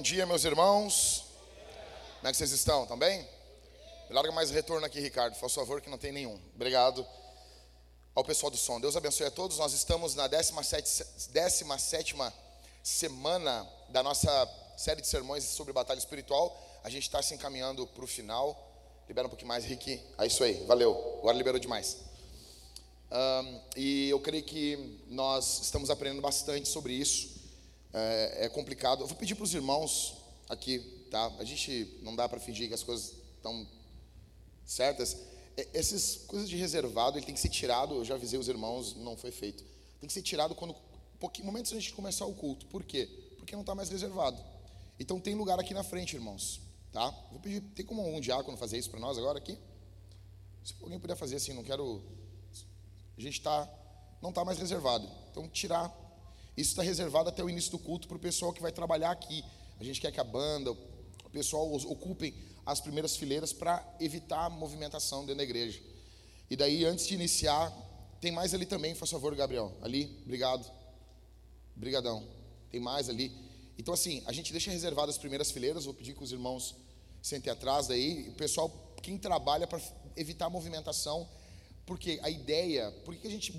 Bom dia, meus irmãos. Como é que vocês estão? Estão bem? Larga mais retorno aqui, Ricardo, por favor, que não tem nenhum. Obrigado ao pessoal do som. Deus abençoe a todos. Nós estamos na 17, 17 semana da nossa série de sermões sobre batalha espiritual. A gente está se encaminhando para o final. Libera um pouquinho mais, Rick. É isso aí, valeu. Agora liberou demais. Um, e eu creio que nós estamos aprendendo bastante sobre isso. É, é complicado. Eu vou pedir para os irmãos aqui, tá? A gente não dá para fingir que as coisas estão certas. Essas coisas de reservado, ele tem que ser tirado. Eu já avisei os irmãos, não foi feito. Tem que ser tirado quando, pouquinho, momentos antes de começar o culto. Por quê? Porque não está mais reservado. Então tem lugar aqui na frente, irmãos, tá? Vou pedir, tem como um diácono fazer isso para nós agora aqui? Se alguém puder fazer assim, não quero a gente está não está mais reservado. Então, tirar. Isso está reservado até o início do culto para o pessoal que vai trabalhar aqui. A gente quer que a banda, o pessoal ocupem as primeiras fileiras para evitar a movimentação dentro da igreja. E daí, antes de iniciar, tem mais ali também, faz favor, Gabriel. Ali, obrigado. Obrigadão. Tem mais ali. Então, assim, a gente deixa reservado as primeiras fileiras. Vou pedir que os irmãos sentem atrás daí. O pessoal, quem trabalha para evitar a movimentação, porque a ideia, por que a gente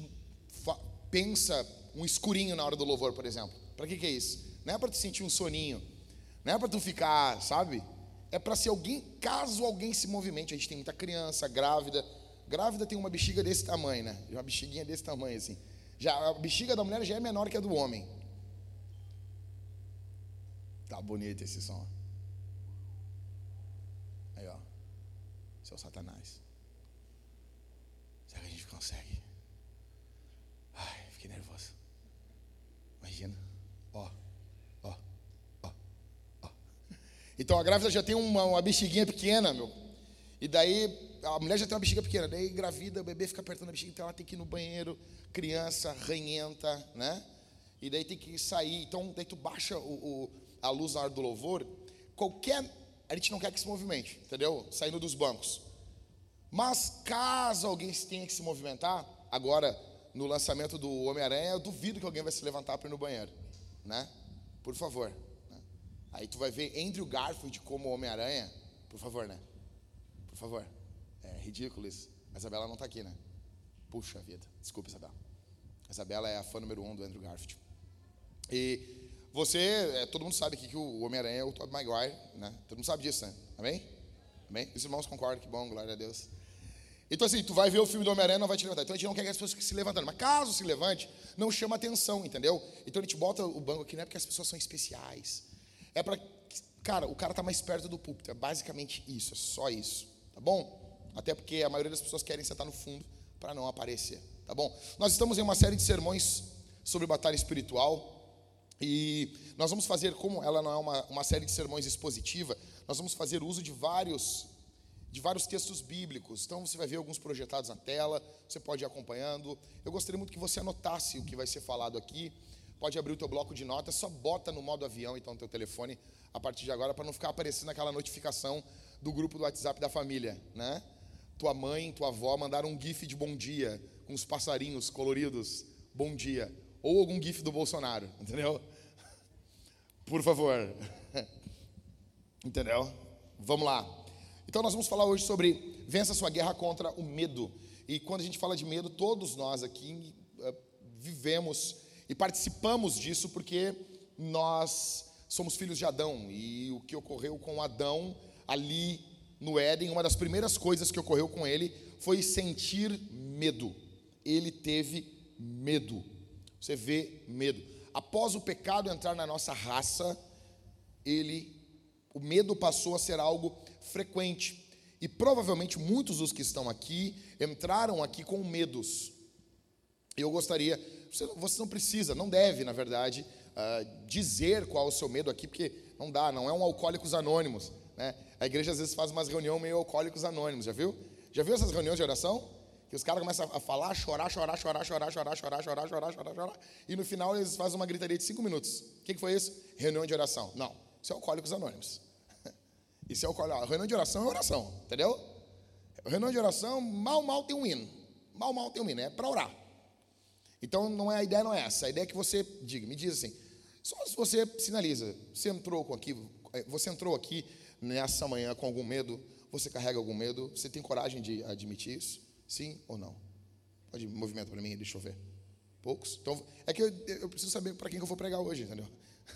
pensa um escurinho na hora do louvor, por exemplo? Para que, que é isso? Não é para tu sentir um soninho, não é para tu ficar, sabe? É para se alguém, caso alguém se movimente, a gente tem muita criança, grávida. Grávida tem uma bexiga desse tamanho, né? Uma bexiguinha desse tamanho assim. Já a bexiga da mulher já é menor que a do homem. Tá bonito esse som. Aí, ó. Seu Satanás consegue. Ai, fiquei nervoso. Imagina. Ó, ó, ó, ó. Então a grávida já tem uma, uma bexiguinha pequena, meu. E daí a mulher já tem uma bexiga pequena, daí engravida, o bebê fica apertando a bexiga, então ela tem que ir no banheiro, criança, ranhenta, né? E daí tem que sair. Então, daí tu baixa o, o, a luz na hora do louvor. Qualquer. A gente não quer que se movimente, entendeu? Saindo dos bancos. Mas caso alguém tenha que se movimentar, agora no lançamento do Homem-Aranha, eu duvido que alguém vai se levantar para ir no banheiro, né? Por favor. Aí tu vai ver Andrew Garfield como Homem-Aranha, por favor, né? Por favor. É ridículo isso. A Isabela não está aqui, né? Puxa vida. Desculpa, Isabela. A Isabela é a fã número um do Andrew Garfield. E você, é, todo mundo sabe aqui que o Homem-Aranha é o Tobey Maguire, né? Todo mundo sabe disso, né? Amém? Amém? Os irmãos concordam, que bom, glória a Deus. Então, assim, tu vai ver o filme do Homem-Aranha não vai te levantar. Então, a gente não quer que as pessoas se levantando. Mas caso se levante, não chama atenção, entendeu? Então, a gente bota o banco aqui, não é porque as pessoas são especiais. É para. Cara, o cara tá mais perto do púlpito. É basicamente isso, é só isso. Tá bom? Até porque a maioria das pessoas querem sentar no fundo para não aparecer. Tá bom? Nós estamos em uma série de sermões sobre batalha espiritual. E nós vamos fazer, como ela não é uma, uma série de sermões expositiva, nós vamos fazer uso de vários de vários textos bíblicos. Então você vai ver alguns projetados na tela, você pode ir acompanhando. Eu gostaria muito que você anotasse o que vai ser falado aqui. Pode abrir o teu bloco de notas, só bota no modo avião então o teu telefone a partir de agora para não ficar aparecendo aquela notificação do grupo do WhatsApp da família, né? Tua mãe, tua avó mandaram um gif de bom dia com os passarinhos coloridos, bom dia, ou algum gif do Bolsonaro, entendeu? Por favor. Entendeu? Vamos lá. Então nós vamos falar hoje sobre vença sua guerra contra o medo. E quando a gente fala de medo, todos nós aqui uh, vivemos e participamos disso porque nós somos filhos de Adão. E o que ocorreu com Adão ali no Éden, uma das primeiras coisas que ocorreu com ele foi sentir medo. Ele teve medo. Você vê medo. Após o pecado entrar na nossa raça, ele o medo passou a ser algo frequente. E provavelmente muitos dos que estão aqui entraram aqui com medos. Eu gostaria, você não precisa, não deve, na verdade, uh, dizer qual é o seu medo aqui, porque não dá, não é um alcoólicos anônimos. Né? A igreja às vezes faz umas reuniões meio alcoólicos anônimos, já viu? Já viu essas reuniões de oração? Que os caras começam a falar, chorar, chorar, chorar, chorar, chorar, chorar, chorar, chorar, chorar, chorar, e no final eles fazem uma gritaria de cinco minutos. O que, que foi isso? Reunião de oração. Não, isso é alcoólicos anônimos. Isso é o a reunião de oração é oração, entendeu? Reunião de oração, mal, mal tem um hino. Mal, mal tem um hino, é para orar. Então, não é, a ideia não é essa. A ideia é que você diga, me diz assim, Só se você sinaliza, você entrou aqui, você entrou aqui nessa manhã com algum medo, você carrega algum medo, você tem coragem de admitir isso? Sim ou não? Pode movimento para mim, deixa eu ver. Poucos? Então, é que eu, eu preciso saber para quem que eu vou pregar hoje, entendeu?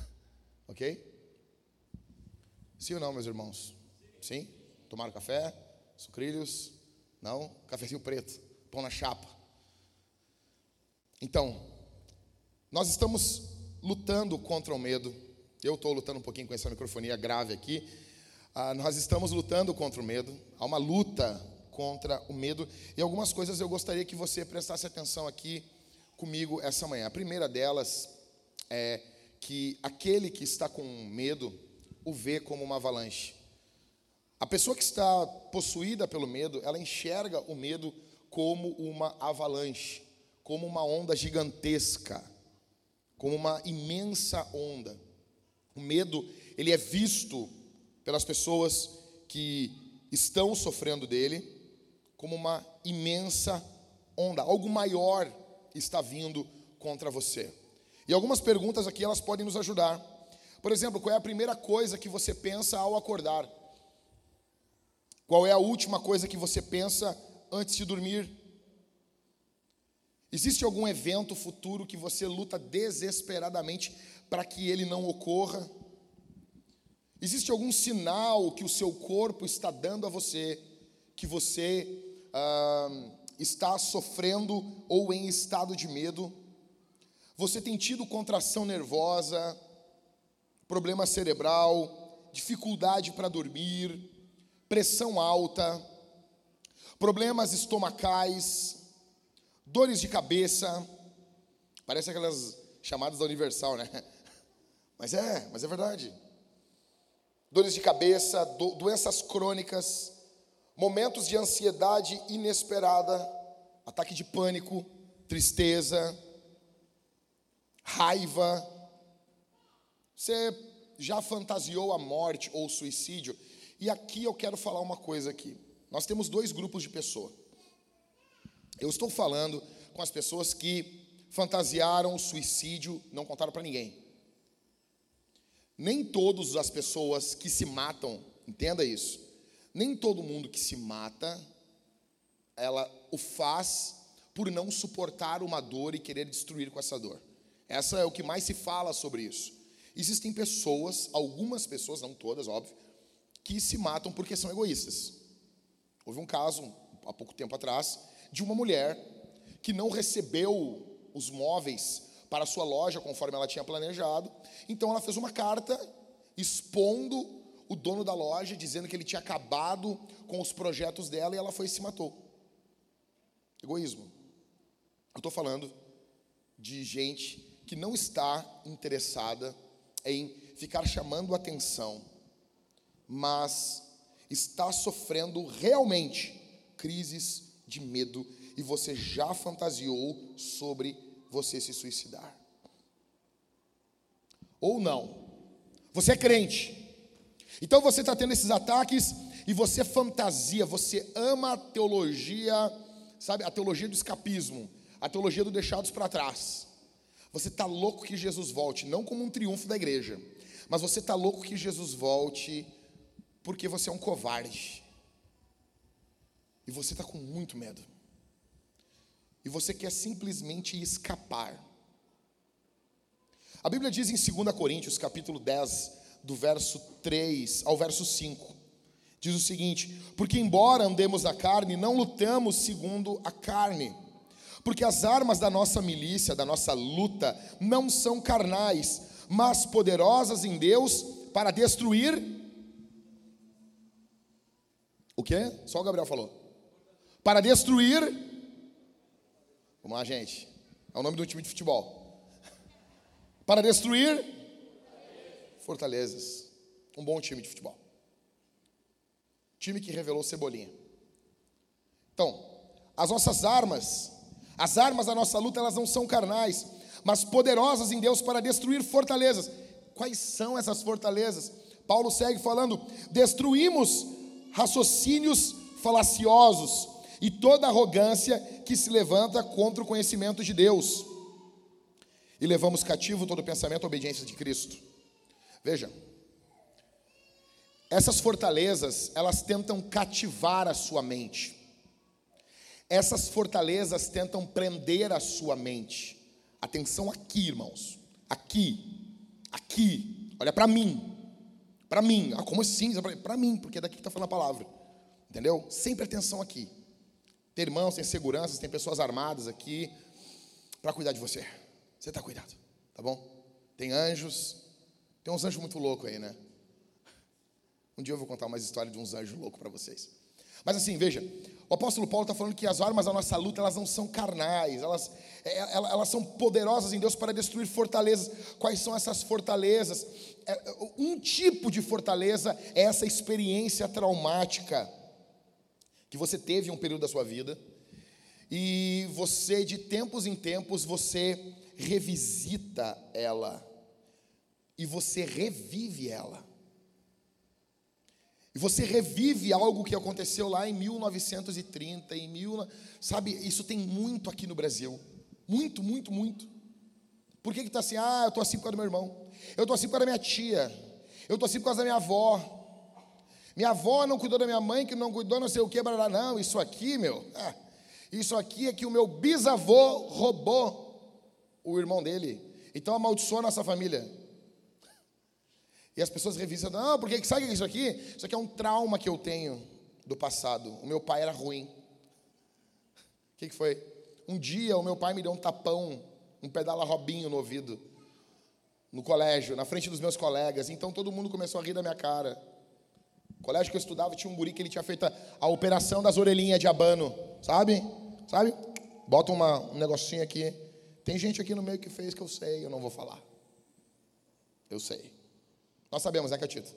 ok? Sim ou não, meus irmãos? Sim? Tomaram café? Sucrilhos? Não? Cafezinho preto, pão na chapa. Então, nós estamos lutando contra o medo. Eu estou lutando um pouquinho com essa microfonia grave aqui. Ah, nós estamos lutando contra o medo. Há uma luta contra o medo. E algumas coisas eu gostaria que você prestasse atenção aqui comigo essa manhã. A primeira delas é que aquele que está com medo o vê como uma avalanche. A pessoa que está possuída pelo medo, ela enxerga o medo como uma avalanche, como uma onda gigantesca, como uma imensa onda. O medo, ele é visto pelas pessoas que estão sofrendo dele como uma imensa onda, algo maior está vindo contra você. E algumas perguntas aqui elas podem nos ajudar. Por exemplo, qual é a primeira coisa que você pensa ao acordar? Qual é a última coisa que você pensa antes de dormir? Existe algum evento futuro que você luta desesperadamente para que ele não ocorra? Existe algum sinal que o seu corpo está dando a você que você ah, está sofrendo ou em estado de medo? Você tem tido contração nervosa, problema cerebral, dificuldade para dormir, pressão alta, problemas estomacais, dores de cabeça, parece aquelas chamadas da Universal, né? Mas é, mas é verdade. Dores de cabeça, do, doenças crônicas, momentos de ansiedade inesperada, ataque de pânico, tristeza, raiva. Você já fantasiou a morte ou o suicídio? E aqui eu quero falar uma coisa aqui. Nós temos dois grupos de pessoa. Eu estou falando com as pessoas que fantasiaram o suicídio, não contaram para ninguém. Nem todas as pessoas que se matam, entenda isso. Nem todo mundo que se mata, ela o faz por não suportar uma dor e querer destruir com essa dor. Essa é o que mais se fala sobre isso. Existem pessoas, algumas pessoas, não todas, óbvio, que se matam porque são egoístas. Houve um caso, há pouco tempo atrás, de uma mulher que não recebeu os móveis para a sua loja conforme ela tinha planejado. Então ela fez uma carta expondo o dono da loja, dizendo que ele tinha acabado com os projetos dela e ela foi e se matou. Egoísmo. Eu estou falando de gente que não está interessada em ficar chamando atenção mas está sofrendo realmente crises de medo e você já fantasiou sobre você se suicidar. Ou não. Você é crente. Então você está tendo esses ataques e você fantasia, você ama a teologia, sabe, a teologia do escapismo, a teologia do deixados para trás. Você está louco que Jesus volte, não como um triunfo da igreja, mas você está louco que Jesus volte porque você é um covarde. E você está com muito medo. E você quer simplesmente escapar. A Bíblia diz em 2 Coríntios, capítulo 10, do verso 3 ao verso 5, diz o seguinte: Porque embora andemos na carne, não lutamos segundo a carne. Porque as armas da nossa milícia, da nossa luta, não são carnais, mas poderosas em Deus para destruir o quê? Só o Gabriel falou. Para destruir. Vamos lá, gente. É o nome do time de futebol. Para destruir fortalezas. Um bom time de futebol. Time que revelou Cebolinha. Então, as nossas armas, as armas da nossa luta, elas não são carnais, mas poderosas em Deus para destruir fortalezas. Quais são essas fortalezas? Paulo segue falando: destruímos raciocínios falaciosos e toda arrogância que se levanta contra o conhecimento de Deus. e levamos cativo todo pensamento à obediência de Cristo. Veja, essas fortalezas, elas tentam cativar a sua mente. Essas fortalezas tentam prender a sua mente. Atenção aqui, irmãos. Aqui. Aqui. Olha para mim. Para mim. Ah, como assim? Para mim, porque é daqui que está falando a palavra. Entendeu? Sempre atenção aqui. Tem irmãos, tem seguranças, tem pessoas armadas aqui para cuidar de você. Você está cuidado, tá bom? Tem anjos. Tem uns anjos muito loucos aí, né? Um dia eu vou contar uma história de uns anjos loucos para vocês. Mas assim, veja, o apóstolo Paulo está falando que as armas da nossa luta, elas não são carnais, elas, é, elas são poderosas em Deus para destruir fortalezas. Quais são essas fortalezas? É, um tipo de fortaleza é essa experiência traumática que você teve um período da sua vida, e você, de tempos em tempos, você revisita ela, e você revive ela. E você revive algo que aconteceu lá em 1930, em mil, sabe? Isso tem muito aqui no Brasil. Muito, muito, muito. Por que que tá assim? Ah, eu tô assim por causa do meu irmão. Eu tô assim por causa da minha tia. Eu tô assim por causa da minha avó. Minha avó não cuidou da minha mãe, que não cuidou não sei o que, blá, não, isso aqui, meu. Ah, isso aqui é que o meu bisavô roubou o irmão dele. Então amaldiçoou a nossa família. E as pessoas revisam, não, porque sabe o que é isso aqui? Isso aqui é um trauma que eu tenho do passado. O meu pai era ruim. O que, que foi? Um dia o meu pai me deu um tapão, um pedala robinho no ouvido, no colégio, na frente dos meus colegas. Então todo mundo começou a rir da minha cara. Colégio que eu estudava tinha um guri que ele tinha feito a, a operação das orelhinhas de abano, sabe? Sabe? Bota uma, um negocinho aqui. Tem gente aqui no meio que fez que eu sei, eu não vou falar. Eu sei. Nós sabemos, né, Catito?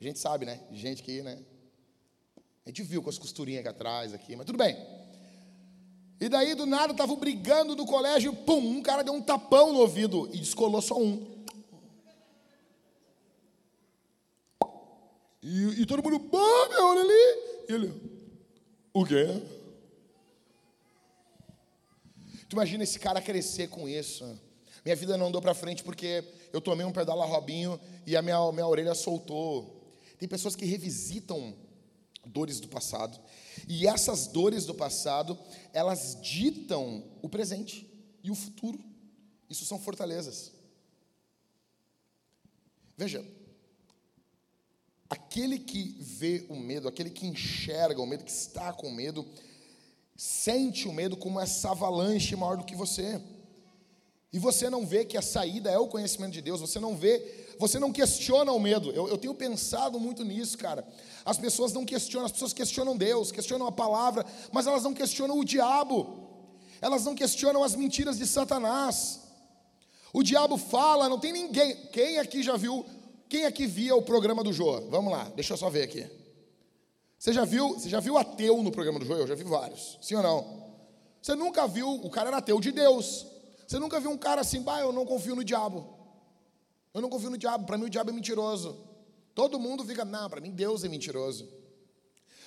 A gente sabe, né? Gente que, né? A gente viu com as costurinhas aqui atrás, aqui, mas tudo bem. E daí, do nada, estavam brigando no colégio, pum, um cara deu um tapão no ouvido e descolou só um. E, e todo mundo, meu, olha ali. E ele, o quê? Tu imagina esse cara crescer com isso. Minha vida não andou para frente porque eu tomei um pedala robinho e a minha, minha orelha soltou. Tem pessoas que revisitam dores do passado. E essas dores do passado, elas ditam o presente e o futuro. Isso são fortalezas. Veja, aquele que vê o medo, aquele que enxerga o medo, que está com medo, sente o medo como essa avalanche maior do que você. E você não vê que a saída é o conhecimento de Deus, você não vê, você não questiona o medo. Eu, eu, tenho pensado muito nisso, cara. As pessoas não questionam, as pessoas questionam Deus, questionam a palavra, mas elas não questionam o diabo, elas não questionam as mentiras de Satanás. O diabo fala, não tem ninguém. Quem aqui já viu, quem aqui via o programa do Jô? Vamos lá, deixa eu só ver aqui. Você já viu, você já viu ateu no programa do Jô? Eu já vi vários, sim ou não? Você nunca viu, o cara era ateu de Deus. Você nunca viu um cara assim, bah, eu não confio no diabo. Eu não confio no diabo, para mim o diabo é mentiroso. Todo mundo fica, não, para mim Deus é mentiroso.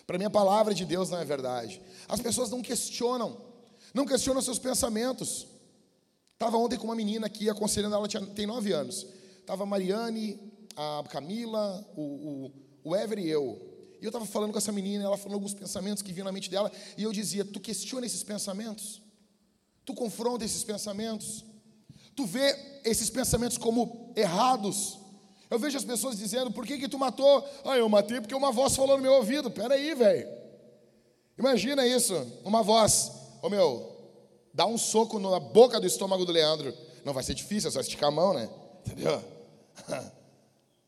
Para mim a palavra de Deus não é verdade. As pessoas não questionam, não questionam seus pensamentos. Estava ontem com uma menina aqui aconselhando ela, tinha, tem nove anos. Estava Mariane, a Camila, o, o, o Ever e eu. E eu estava falando com essa menina, ela falou alguns pensamentos que vinham na mente dela, e eu dizia: Tu questiona esses pensamentos? Tu confronta esses pensamentos. Tu vê esses pensamentos como errados. Eu vejo as pessoas dizendo: Por que, que tu matou? Ah, eu matei porque uma voz falou no meu ouvido. Peraí, velho. Imagina isso. Uma voz: Ô oh, meu, dá um soco na boca do estômago do Leandro. Não vai ser difícil, é só esticar a mão, né? Entendeu?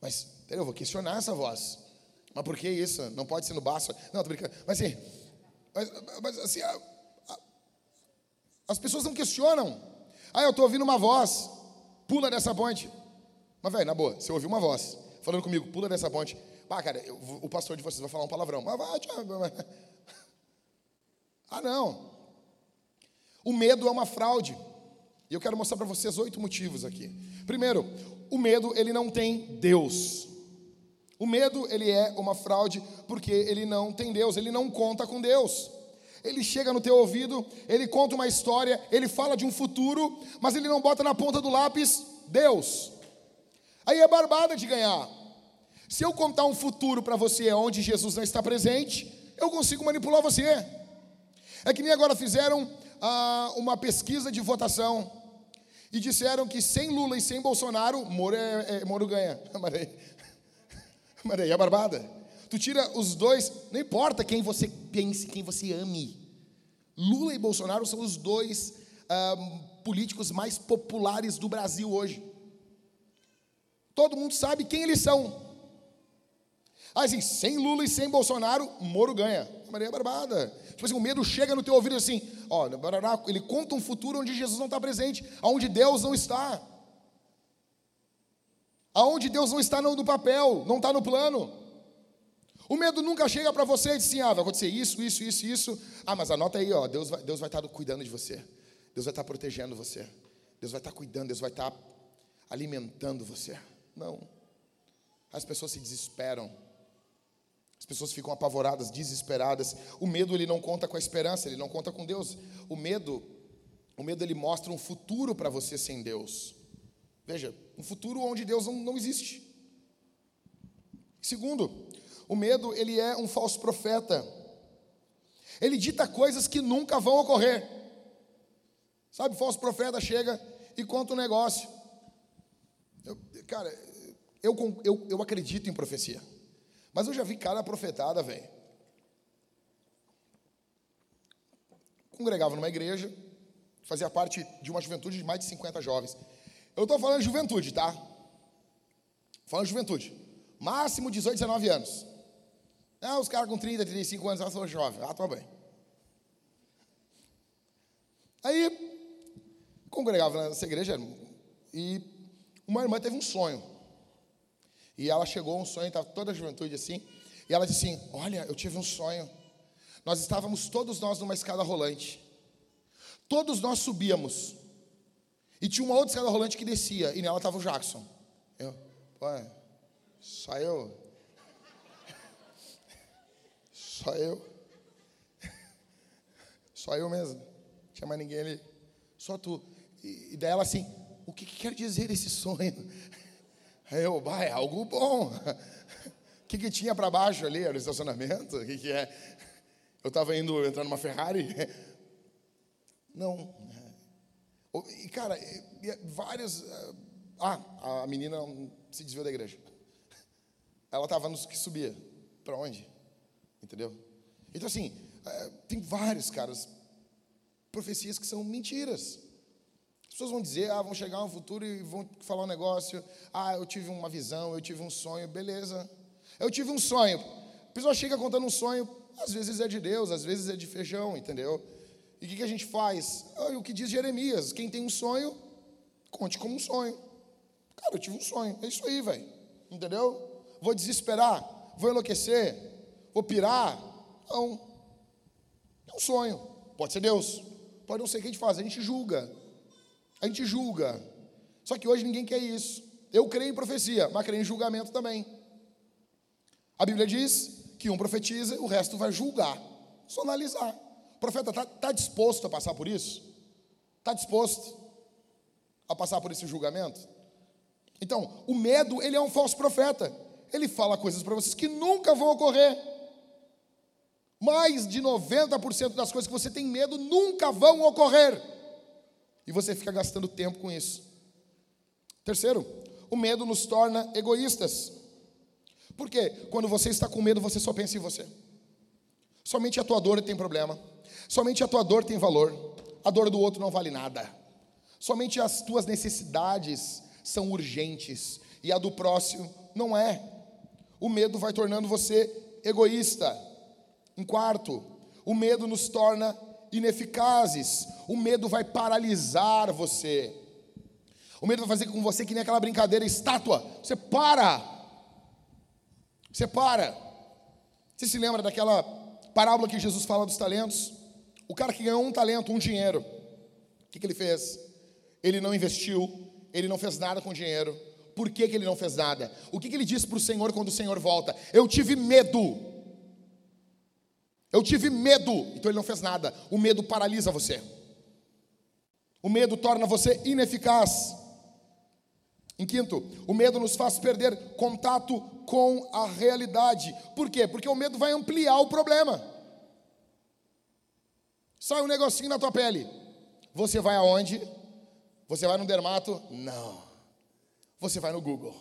Mas, entendeu? Eu vou questionar essa voz. Mas por que isso? Não pode ser no baço. Não, tô brincando. Mas assim, mas, mas assim, as pessoas não questionam. Ah, eu estou ouvindo uma voz. Pula dessa ponte. Mas, velho, na boa, você ouviu uma voz falando comigo, pula dessa ponte. Ah, cara, eu, o pastor de vocês vai falar um palavrão. Mas vai, tchau. Ah, não. O medo é uma fraude. E eu quero mostrar para vocês oito motivos aqui. Primeiro, o medo, ele não tem Deus. O medo, ele é uma fraude porque ele não tem Deus, ele não conta com Deus. Ele chega no teu ouvido, ele conta uma história, ele fala de um futuro, mas ele não bota na ponta do lápis Deus. Aí é barbada de ganhar. Se eu contar um futuro para você onde Jesus não está presente, eu consigo manipular você. É que nem agora fizeram ah, uma pesquisa de votação e disseram que sem Lula e sem Bolsonaro, Moro, é, é, Moro ganha. Mas aí, é barbada. Tu tira os dois, não importa quem você pense, quem você ame. Lula e Bolsonaro são os dois ah, políticos mais populares do Brasil hoje. Todo mundo sabe quem eles são. Assim, sem Lula e sem Bolsonaro, Moro ganha. Maria Barbada. Tipo assim, o medo chega no teu ouvido assim, ó, ele conta um futuro onde Jesus não está presente, aonde Deus não está. Aonde Deus não está no papel, não está no plano. O medo nunca chega para você e diz assim, ah, vai acontecer isso, isso, isso, isso. Ah, mas anota aí, ó, Deus vai, Deus vai estar cuidando de você. Deus vai estar protegendo você. Deus vai estar cuidando, Deus vai estar alimentando você. Não. As pessoas se desesperam. As pessoas ficam apavoradas, desesperadas. O medo ele não conta com a esperança, ele não conta com Deus. O medo, o medo ele mostra um futuro para você sem Deus. Veja, um futuro onde Deus não, não existe. Segundo, o medo ele é um falso profeta. Ele dita coisas que nunca vão ocorrer. Sabe, falso profeta chega e conta um negócio. Eu, cara, eu, eu, eu acredito em profecia. Mas eu já vi cara profetada, velho. Congregava numa igreja, fazia parte de uma juventude de mais de 50 jovens. Eu estou falando de juventude, tá? Falando de juventude. Máximo 18, 19 anos. Ah, os caras com 30, 35 anos, já são jovens. Ah, tô bem. Aí, congregava nessa igreja e uma irmã teve um sonho. E ela chegou um sonho, estava toda a juventude assim. E ela disse assim: Olha, eu tive um sonho. Nós estávamos todos nós numa escada rolante. Todos nós subíamos. E tinha uma outra escada rolante que descia. E nela estava o Jackson. Eu, ué, só eu? Só eu? Só eu mesmo. Não tinha mais ninguém ali. Só tu. E, e daí ela assim: O que, que quer dizer esse sonho? Aí eu, vai, é algo bom. O que, que tinha para baixo ali? Era o estacionamento? O que, que é? Eu estava indo entrar numa Ferrari. Não. E, cara, várias. Ah, a menina se desviou da igreja. Ela estava nos que subia. Para onde? Entendeu? Então, assim, é, tem vários, caras, profecias que são mentiras pessoas vão dizer, ah, vão chegar um futuro e vão falar um negócio, ah, eu tive uma visão, eu tive um sonho, beleza. Eu tive um sonho. A pessoa chega contando um sonho, às vezes é de Deus, às vezes é de feijão, entendeu? E o que, que a gente faz? Ah, o que diz Jeremias, quem tem um sonho, conte como um sonho. Cara, eu tive um sonho, é isso aí, velho. Entendeu? Vou desesperar, vou enlouquecer, vou pirar. Não. É um sonho. Pode ser Deus, pode não ser o que a gente faz, a gente julga. A gente julga. Só que hoje ninguém quer isso. Eu creio em profecia, mas creio em julgamento também. A Bíblia diz que um profetiza, o resto vai julgar, só analisar. O profeta está tá disposto a passar por isso? Está disposto a passar por esse julgamento? Então, o medo, ele é um falso profeta. Ele fala coisas para vocês que nunca vão ocorrer. Mais de 90% das coisas que você tem medo nunca vão ocorrer. E você fica gastando tempo com isso. Terceiro, o medo nos torna egoístas. Por quê? Quando você está com medo, você só pensa em você. Somente a tua dor tem problema. Somente a tua dor tem valor. A dor do outro não vale nada. Somente as tuas necessidades são urgentes e a do próximo não é. O medo vai tornando você egoísta. Em quarto, o medo nos torna ineficazes. O medo vai paralisar você. O medo vai fazer com você que nem aquela brincadeira estátua. Você para. Você para. Você se lembra daquela parábola que Jesus fala dos talentos? O cara que ganhou um talento, um dinheiro. O que, que ele fez? Ele não investiu, ele não fez nada com o dinheiro. Por que, que ele não fez nada? O que, que ele disse para o Senhor quando o Senhor volta? Eu tive medo. Eu tive medo, então ele não fez nada. O medo paralisa você. O medo torna você ineficaz. Em quinto, o medo nos faz perder contato com a realidade. Por quê? Porque o medo vai ampliar o problema. Sai um negocinho na tua pele. Você vai aonde? Você vai no dermato? Não. Você vai no Google.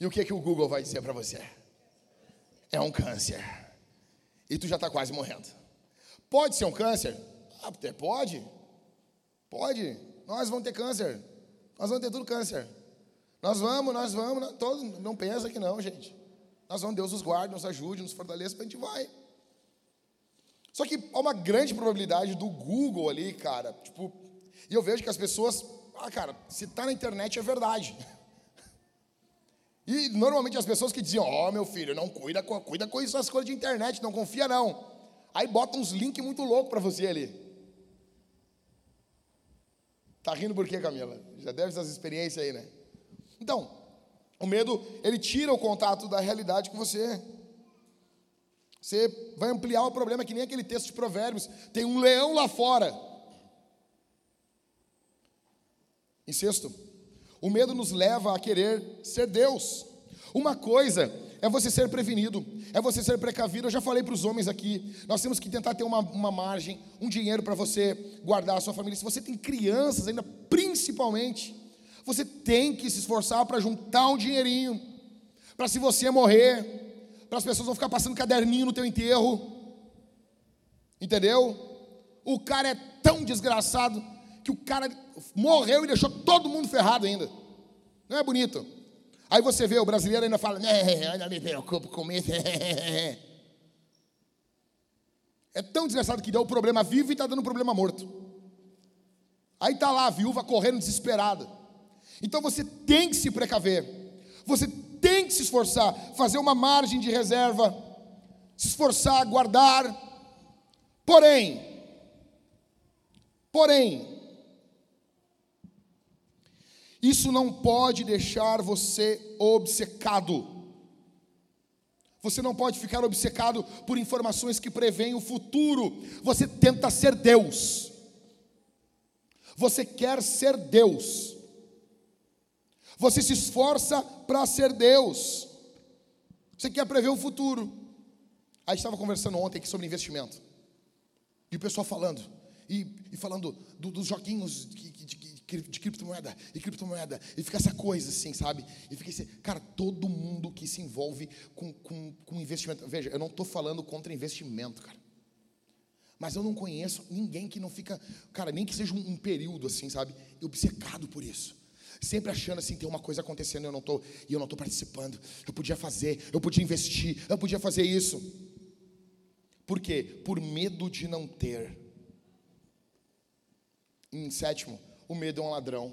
E o que que o Google vai dizer para você? É um câncer. E tu já está quase morrendo. Pode ser um câncer? Até pode. Pode. Nós vamos ter câncer. Nós vamos ter tudo câncer. Nós vamos, nós vamos. Não, todo, não pensa que não, gente. Nós vamos, Deus nos guarde, nos ajude, nos fortaleça, a gente vai. Só que há uma grande probabilidade do Google ali, cara. Tipo, e eu vejo que as pessoas, ah, cara, se está na internet é verdade. E normalmente as pessoas que diziam, ó oh, meu filho, não cuida cuida com isso, as coisas de internet, não confia não. Aí botam uns links muito loucos para você ali. Tá rindo por quê, Camila? Já deve essas experiências aí, né? Então, o medo, ele tira o contato da realidade com você. Você vai ampliar o problema, que nem aquele texto de Provérbios. Tem um leão lá fora. Em sexto, o medo nos leva a querer ser Deus. Uma coisa é você ser prevenido, é você ser precavido. Eu já falei para os homens aqui, nós temos que tentar ter uma, uma margem, um dinheiro para você guardar a sua família. Se você tem crianças, ainda principalmente, você tem que se esforçar para juntar um dinheirinho, para se você morrer, para as pessoas não ficar passando caderninho no teu enterro. Entendeu? O cara é tão desgraçado que o cara morreu e deixou todo mundo ferrado ainda. Não é bonito? Aí você vê, o brasileiro ainda fala, eu não me preocupo com isso. É tão desgraçado que deu problema vivo e está dando problema morto. Aí está lá a viúva correndo desesperada. Então você tem que se precaver. Você tem que se esforçar, fazer uma margem de reserva, se esforçar, guardar. Porém, porém, isso não pode deixar você obcecado. Você não pode ficar obcecado por informações que preveem o futuro. Você tenta ser Deus. Você quer ser Deus. Você se esforça para ser Deus. Você quer prever o futuro. A gente estava conversando ontem aqui sobre investimento. E o pessoal falando. E, e falando do, dos joguinhos que, que, de criptomoeda, e criptomoeda, e fica essa coisa assim, sabe? E fica assim, cara, todo mundo que se envolve com, com, com investimento. Veja, eu não estou falando contra investimento, cara. Mas eu não conheço ninguém que não fica, cara, nem que seja um, um período assim, sabe? Obcecado por isso. Sempre achando assim, tem uma coisa acontecendo eu não tô, e eu não estou participando. Eu podia fazer, eu podia investir, eu podia fazer isso. Por quê? Por medo de não ter. Em sétimo, o medo é um ladrão.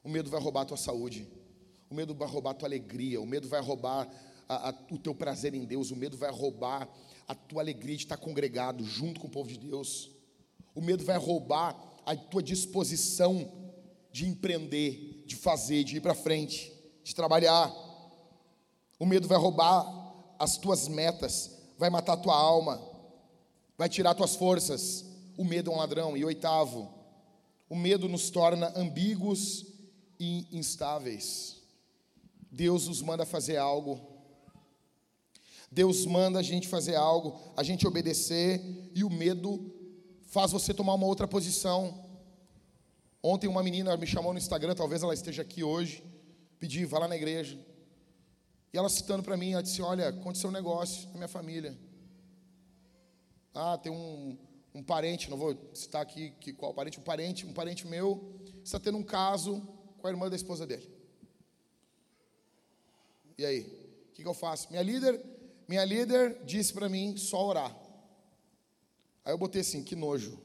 O medo vai roubar a tua saúde. O medo vai roubar a tua alegria. O medo vai roubar a, a, o teu prazer em Deus. O medo vai roubar a tua alegria de estar congregado junto com o povo de Deus. O medo vai roubar a tua disposição de empreender, de fazer, de ir para frente, de trabalhar. O medo vai roubar as tuas metas, vai matar a tua alma, vai tirar tuas forças. O medo é um ladrão. E oitavo, o medo nos torna ambíguos e instáveis. Deus nos manda fazer algo. Deus manda a gente fazer algo, a gente obedecer, e o medo faz você tomar uma outra posição. Ontem uma menina me chamou no Instagram, talvez ela esteja aqui hoje, pedi, vá lá na igreja. E ela citando para mim, ela disse: Olha, aconteceu um negócio na minha família. Ah, tem um, um parente, não vou citar aqui que, qual parente, um parente, um parente meu está tendo um caso com a irmã da esposa dele. E aí, o que, que eu faço? Minha líder, minha líder disse para mim só orar. Aí eu botei assim, que nojo.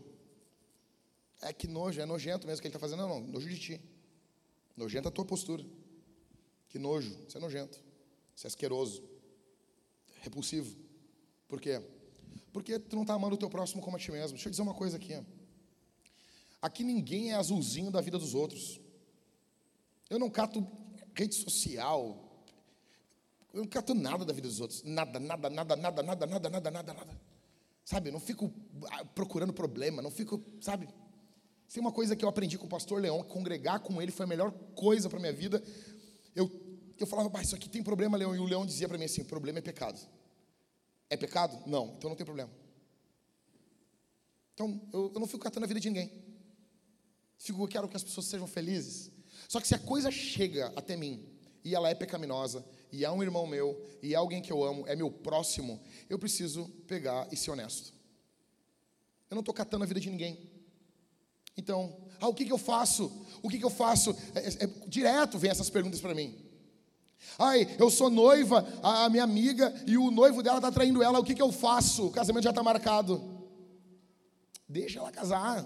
É que nojo, é nojento mesmo que ele está fazendo. Não, não, nojo de ti. Nojenta a tua postura. Que nojo, você é nojento. Você é asqueroso. Repulsivo. Por quê? Porque tu não está amando o teu próximo como a ti mesmo. Deixa eu dizer uma coisa aqui. Aqui ninguém é azulzinho da vida dos outros. Eu não cato rede social. Eu não cato nada da vida dos outros. Nada, nada, nada, nada, nada, nada, nada, nada, nada. Sabe, não fico ah, procurando problema, não fico, sabe? Tem uma coisa que eu aprendi com o pastor Leão, congregar com ele foi a melhor coisa para minha vida. Eu, eu falava, mas isso aqui tem problema, Leão. E o Leão dizia para mim assim: problema é pecado. É pecado? Não, então não tem problema. Então, eu, eu não fico catando a vida de ninguém. Fico, eu quero que as pessoas sejam felizes. Só que se a coisa chega até mim e ela é pecaminosa, e é um irmão meu, e é alguém que eu amo, é meu próximo, eu preciso pegar e ser honesto. Eu não estou catando a vida de ninguém. Então, ah, o que, que eu faço? O que, que eu faço? É, é, é, direto vem essas perguntas para mim. Ai, eu sou noiva, a minha amiga, e o noivo dela está traindo ela, o que, que eu faço? O casamento já está marcado. Deixa ela casar.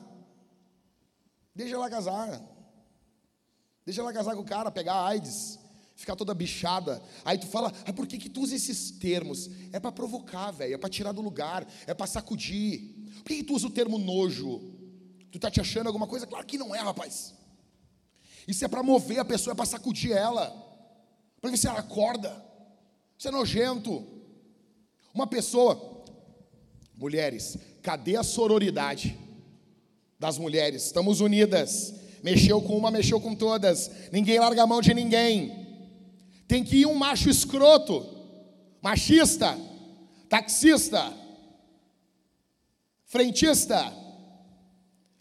Deixa ela casar. Deixa ela casar com o cara, pegar AIDS, ficar toda bichada. Aí tu fala, ah, por que, que tu usa esses termos? É para provocar, velho, é para tirar do lugar, é para sacudir. Por que, que tu usa o termo nojo? Tu tá te achando alguma coisa? Claro que não é, rapaz. Isso é para mover a pessoa, é para sacudir ela, se ela acorda. Isso é nojento. Uma pessoa, mulheres, cadê a sororidade das mulheres? Estamos unidas. Mexeu com uma, mexeu com todas. Ninguém larga a mão de ninguém. Tem que ir um macho escroto, machista, taxista, frentista,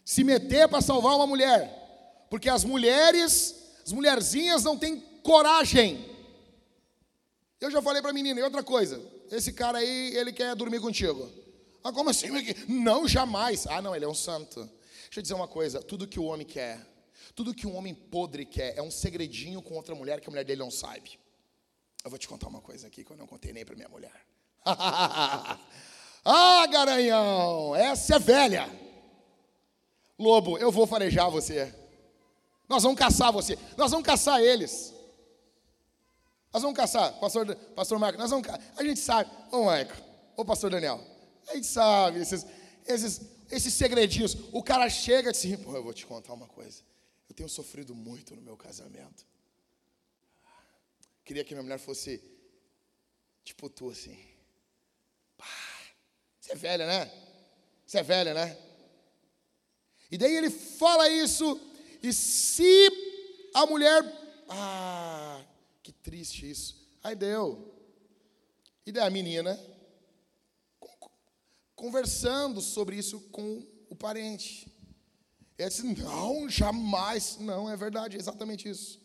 se meter para salvar uma mulher, porque as mulheres, as mulherzinhas não têm coragem. Eu já falei para a menina, e outra coisa, esse cara aí, ele quer dormir contigo. Ah, como assim? Não, jamais. Ah, não, ele é um santo. Deixa eu dizer uma coisa: tudo que o homem quer, tudo que um homem podre quer, é um segredinho com outra mulher que a mulher dele não sabe. Eu vou te contar uma coisa aqui que eu não contei nem para minha mulher. ah, garanhão, essa é velha. Lobo, eu vou farejar você. Nós vamos caçar você. Nós vamos caçar eles. Nós vamos caçar, pastor, pastor Marco. Nós vamos, a gente sabe. Ô, Marco. Ô, pastor Daniel. A gente sabe esses, esses, esses segredinhos. O cara chega e diz assim, pô, eu vou te contar uma coisa. Eu tenho sofrido muito no meu casamento. Queria que minha mulher fosse tipo tu, assim. Você é velha, né? Você é velha, né? E daí ele fala isso, e se a mulher. Ah, que triste isso. Aí deu. E daí a menina conversando sobre isso com o parente. Ele disse: Não, jamais. Não, é verdade, é exatamente isso.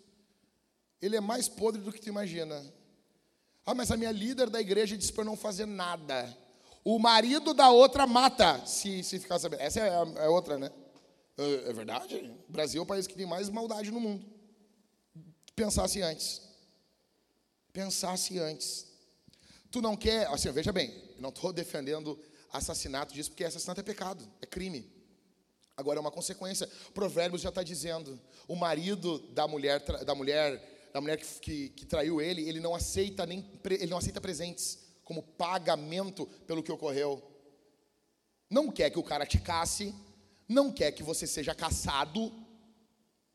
Ele é mais podre do que tu imagina. Ah, mas a minha líder da igreja disse para não fazer nada. O marido da outra mata, se, se ficar sabendo. Essa é é outra, né? É, é verdade. O Brasil é o país que tem mais maldade no mundo. Pensasse antes. Pensasse antes. Tu não quer, assim, veja bem, não estou defendendo assassinato disso, porque assassinato é pecado, é crime. Agora é uma consequência. Provérbios já está dizendo: o marido da mulher, da mulher, da mulher que, que, que, traiu ele, ele não aceita nem ele não aceita presentes como pagamento pelo que ocorreu. Não quer que o cara te casse, não quer que você seja caçado,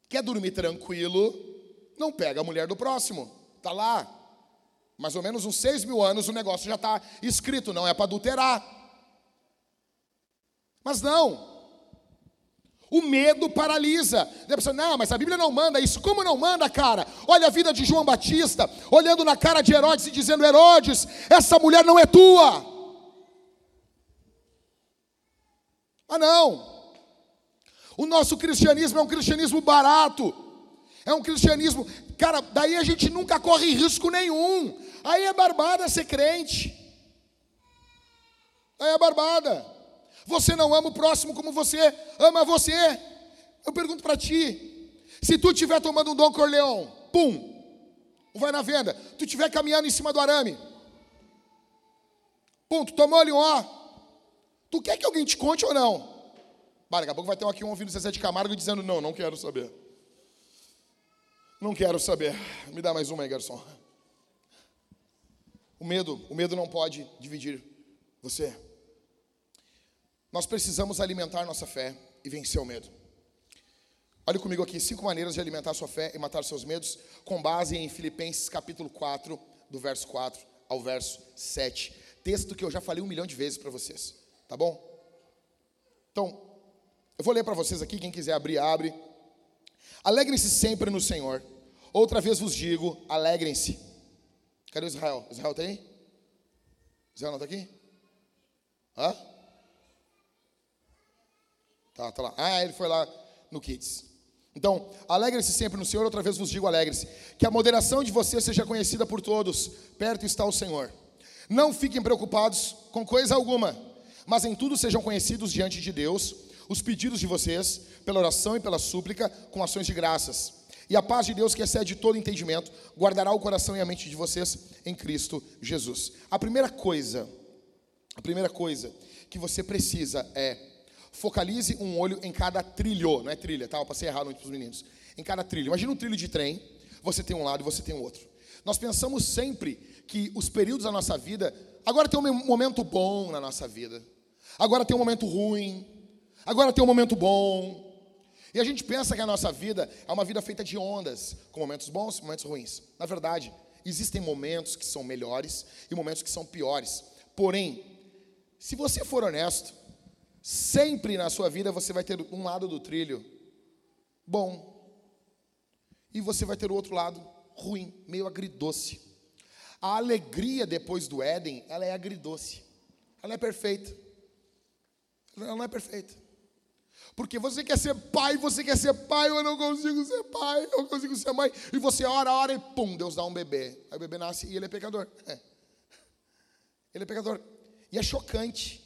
quer dormir tranquilo, não pega a mulher do próximo. Tá lá, mais ou menos uns seis mil anos o negócio já está escrito, não é para adulterar. Mas não. O medo paralisa. A pessoa, não, mas a Bíblia não manda isso. Como não manda, cara? Olha a vida de João Batista, olhando na cara de Herodes e dizendo: Herodes, essa mulher não é tua. Ah, não. O nosso cristianismo é um cristianismo barato. É um cristianismo, cara, daí a gente nunca corre risco nenhum. Aí é barbada ser crente. Aí é barbada. Você não ama o próximo como você ama você. Eu pergunto para ti: se tu estiver tomando um Dom Corleão, pum, vai na venda, tu estiver caminhando em cima do arame, pum, tu tomou ali um ó, tu quer que alguém te conte ou não? Bah, daqui a pouco vai ter aqui um ouvindo Zezé de Camargo dizendo: Não, não quero saber. Não quero saber. Me dá mais uma aí, garçom. O medo, o medo não pode dividir você. Nós precisamos alimentar nossa fé e vencer o medo. Olhe comigo aqui, cinco maneiras de alimentar sua fé e matar seus medos, com base em Filipenses capítulo 4, do verso 4 ao verso 7. Texto que eu já falei um milhão de vezes para vocês. Tá bom? Então, eu vou ler para vocês aqui, quem quiser abrir, abre. Alegrem-se sempre no Senhor. Outra vez vos digo, alegrem-se. Cadê o Israel? Israel está aí? Israel não está aqui? Hã? Tá, tá lá. Ah, ele foi lá no Kids. Então, alegre-se sempre no Senhor, outra vez vos digo, alegre-se. Que a moderação de vocês seja conhecida por todos. Perto está o Senhor. Não fiquem preocupados com coisa alguma, mas em tudo sejam conhecidos diante de Deus os pedidos de vocês, pela oração e pela súplica, com ações de graças. E a paz de Deus, que excede todo entendimento, guardará o coração e a mente de vocês em Cristo Jesus. A primeira coisa, a primeira coisa que você precisa é focalize um olho em cada trilho, não é trilha, tá? Eu passei errado para os meninos. Em cada trilho. Imagina um trilho de trem, você tem um lado e você tem o outro. Nós pensamos sempre que os períodos da nossa vida, agora tem um momento bom na nossa vida, agora tem um momento ruim, agora tem um momento bom. E a gente pensa que a nossa vida é uma vida feita de ondas, com momentos bons e momentos ruins. Na verdade, existem momentos que são melhores e momentos que são piores. Porém, se você for honesto, sempre na sua vida você vai ter um lado do trilho bom e você vai ter o outro lado ruim, meio agridoce. A alegria depois do Éden, ela é agridoce. Ela é perfeita. Ela não é perfeita. Porque você quer ser pai, você quer ser pai, eu não consigo ser pai, eu não consigo ser mãe. E você ora, ora e pum, Deus dá um bebê. Aí o bebê nasce e ele é pecador. É. Ele é pecador. E é chocante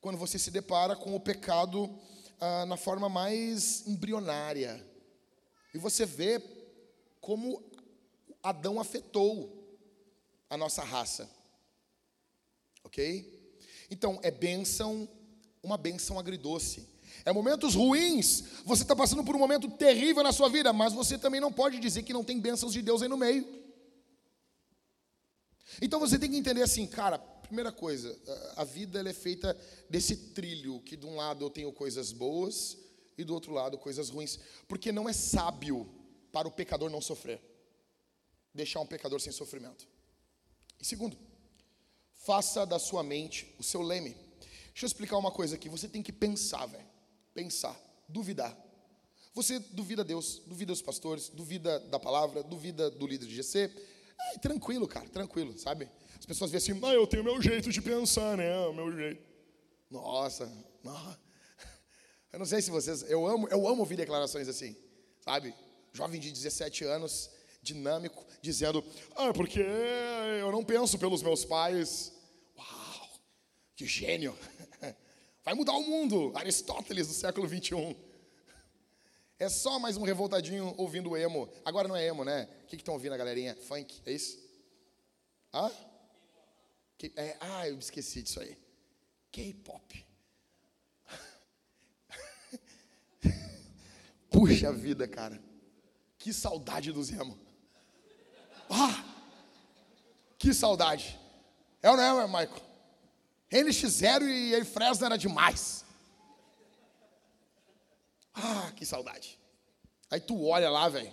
quando você se depara com o pecado ah, na forma mais embrionária. E você vê como Adão afetou a nossa raça. Ok? Então, é bênção, uma bênção agridoce. É momentos ruins, você está passando por um momento terrível na sua vida, mas você também não pode dizer que não tem bênçãos de Deus aí no meio. Então você tem que entender assim, cara, primeira coisa, a vida é feita desse trilho, que de um lado eu tenho coisas boas e do outro lado coisas ruins, porque não é sábio para o pecador não sofrer, deixar um pecador sem sofrimento. E segundo, faça da sua mente o seu leme. Deixa eu explicar uma coisa aqui. Você tem que pensar, velho. Pensar, duvidar. Você duvida Deus, duvida os pastores, duvida da palavra, duvida do líder de GC. É, tranquilo, cara, tranquilo, sabe? As pessoas veem assim, ah, eu tenho meu jeito de pensar, né? O meu jeito. Nossa, nossa. Eu não sei se vocês. Eu amo, eu amo ouvir declarações assim, sabe? Jovem de 17 anos, dinâmico, dizendo: Ah, porque eu não penso pelos meus pais. Uau, que gênio! Vai mudar o mundo! Aristóteles do século 21. É só mais um revoltadinho ouvindo emo. Agora não é emo, né? O que estão ouvindo a galerinha? Funk, é isso? Hã? Que, é, ah, eu esqueci disso aí. K-pop. Puxa vida, cara. Que saudade dos emo. Ah, que saudade. É ou não é, Michael? NX0 e Fresno era demais. Ah, que saudade. Aí tu olha lá, velho.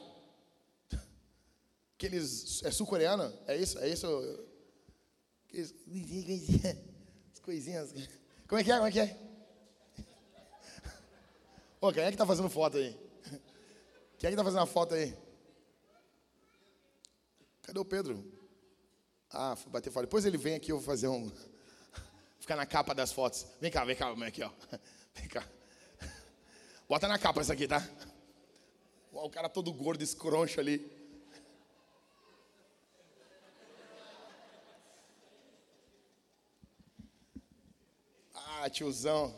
Aqueles. É sul-coreano? É isso? É isso? Aqueles, as coisinhas. Como é que é? Como é que é? Ô, quem é que tá fazendo foto aí? Quem é que tá fazendo a foto aí? Cadê o Pedro? Ah, bater fora. Depois ele vem aqui, eu vou fazer um. Ficar na capa das fotos. Vem cá, vem cá, vem aqui, ó. Vem cá. Bota na capa essa aqui, tá? O cara todo gordo, escroncho ali. Ah, tiozão.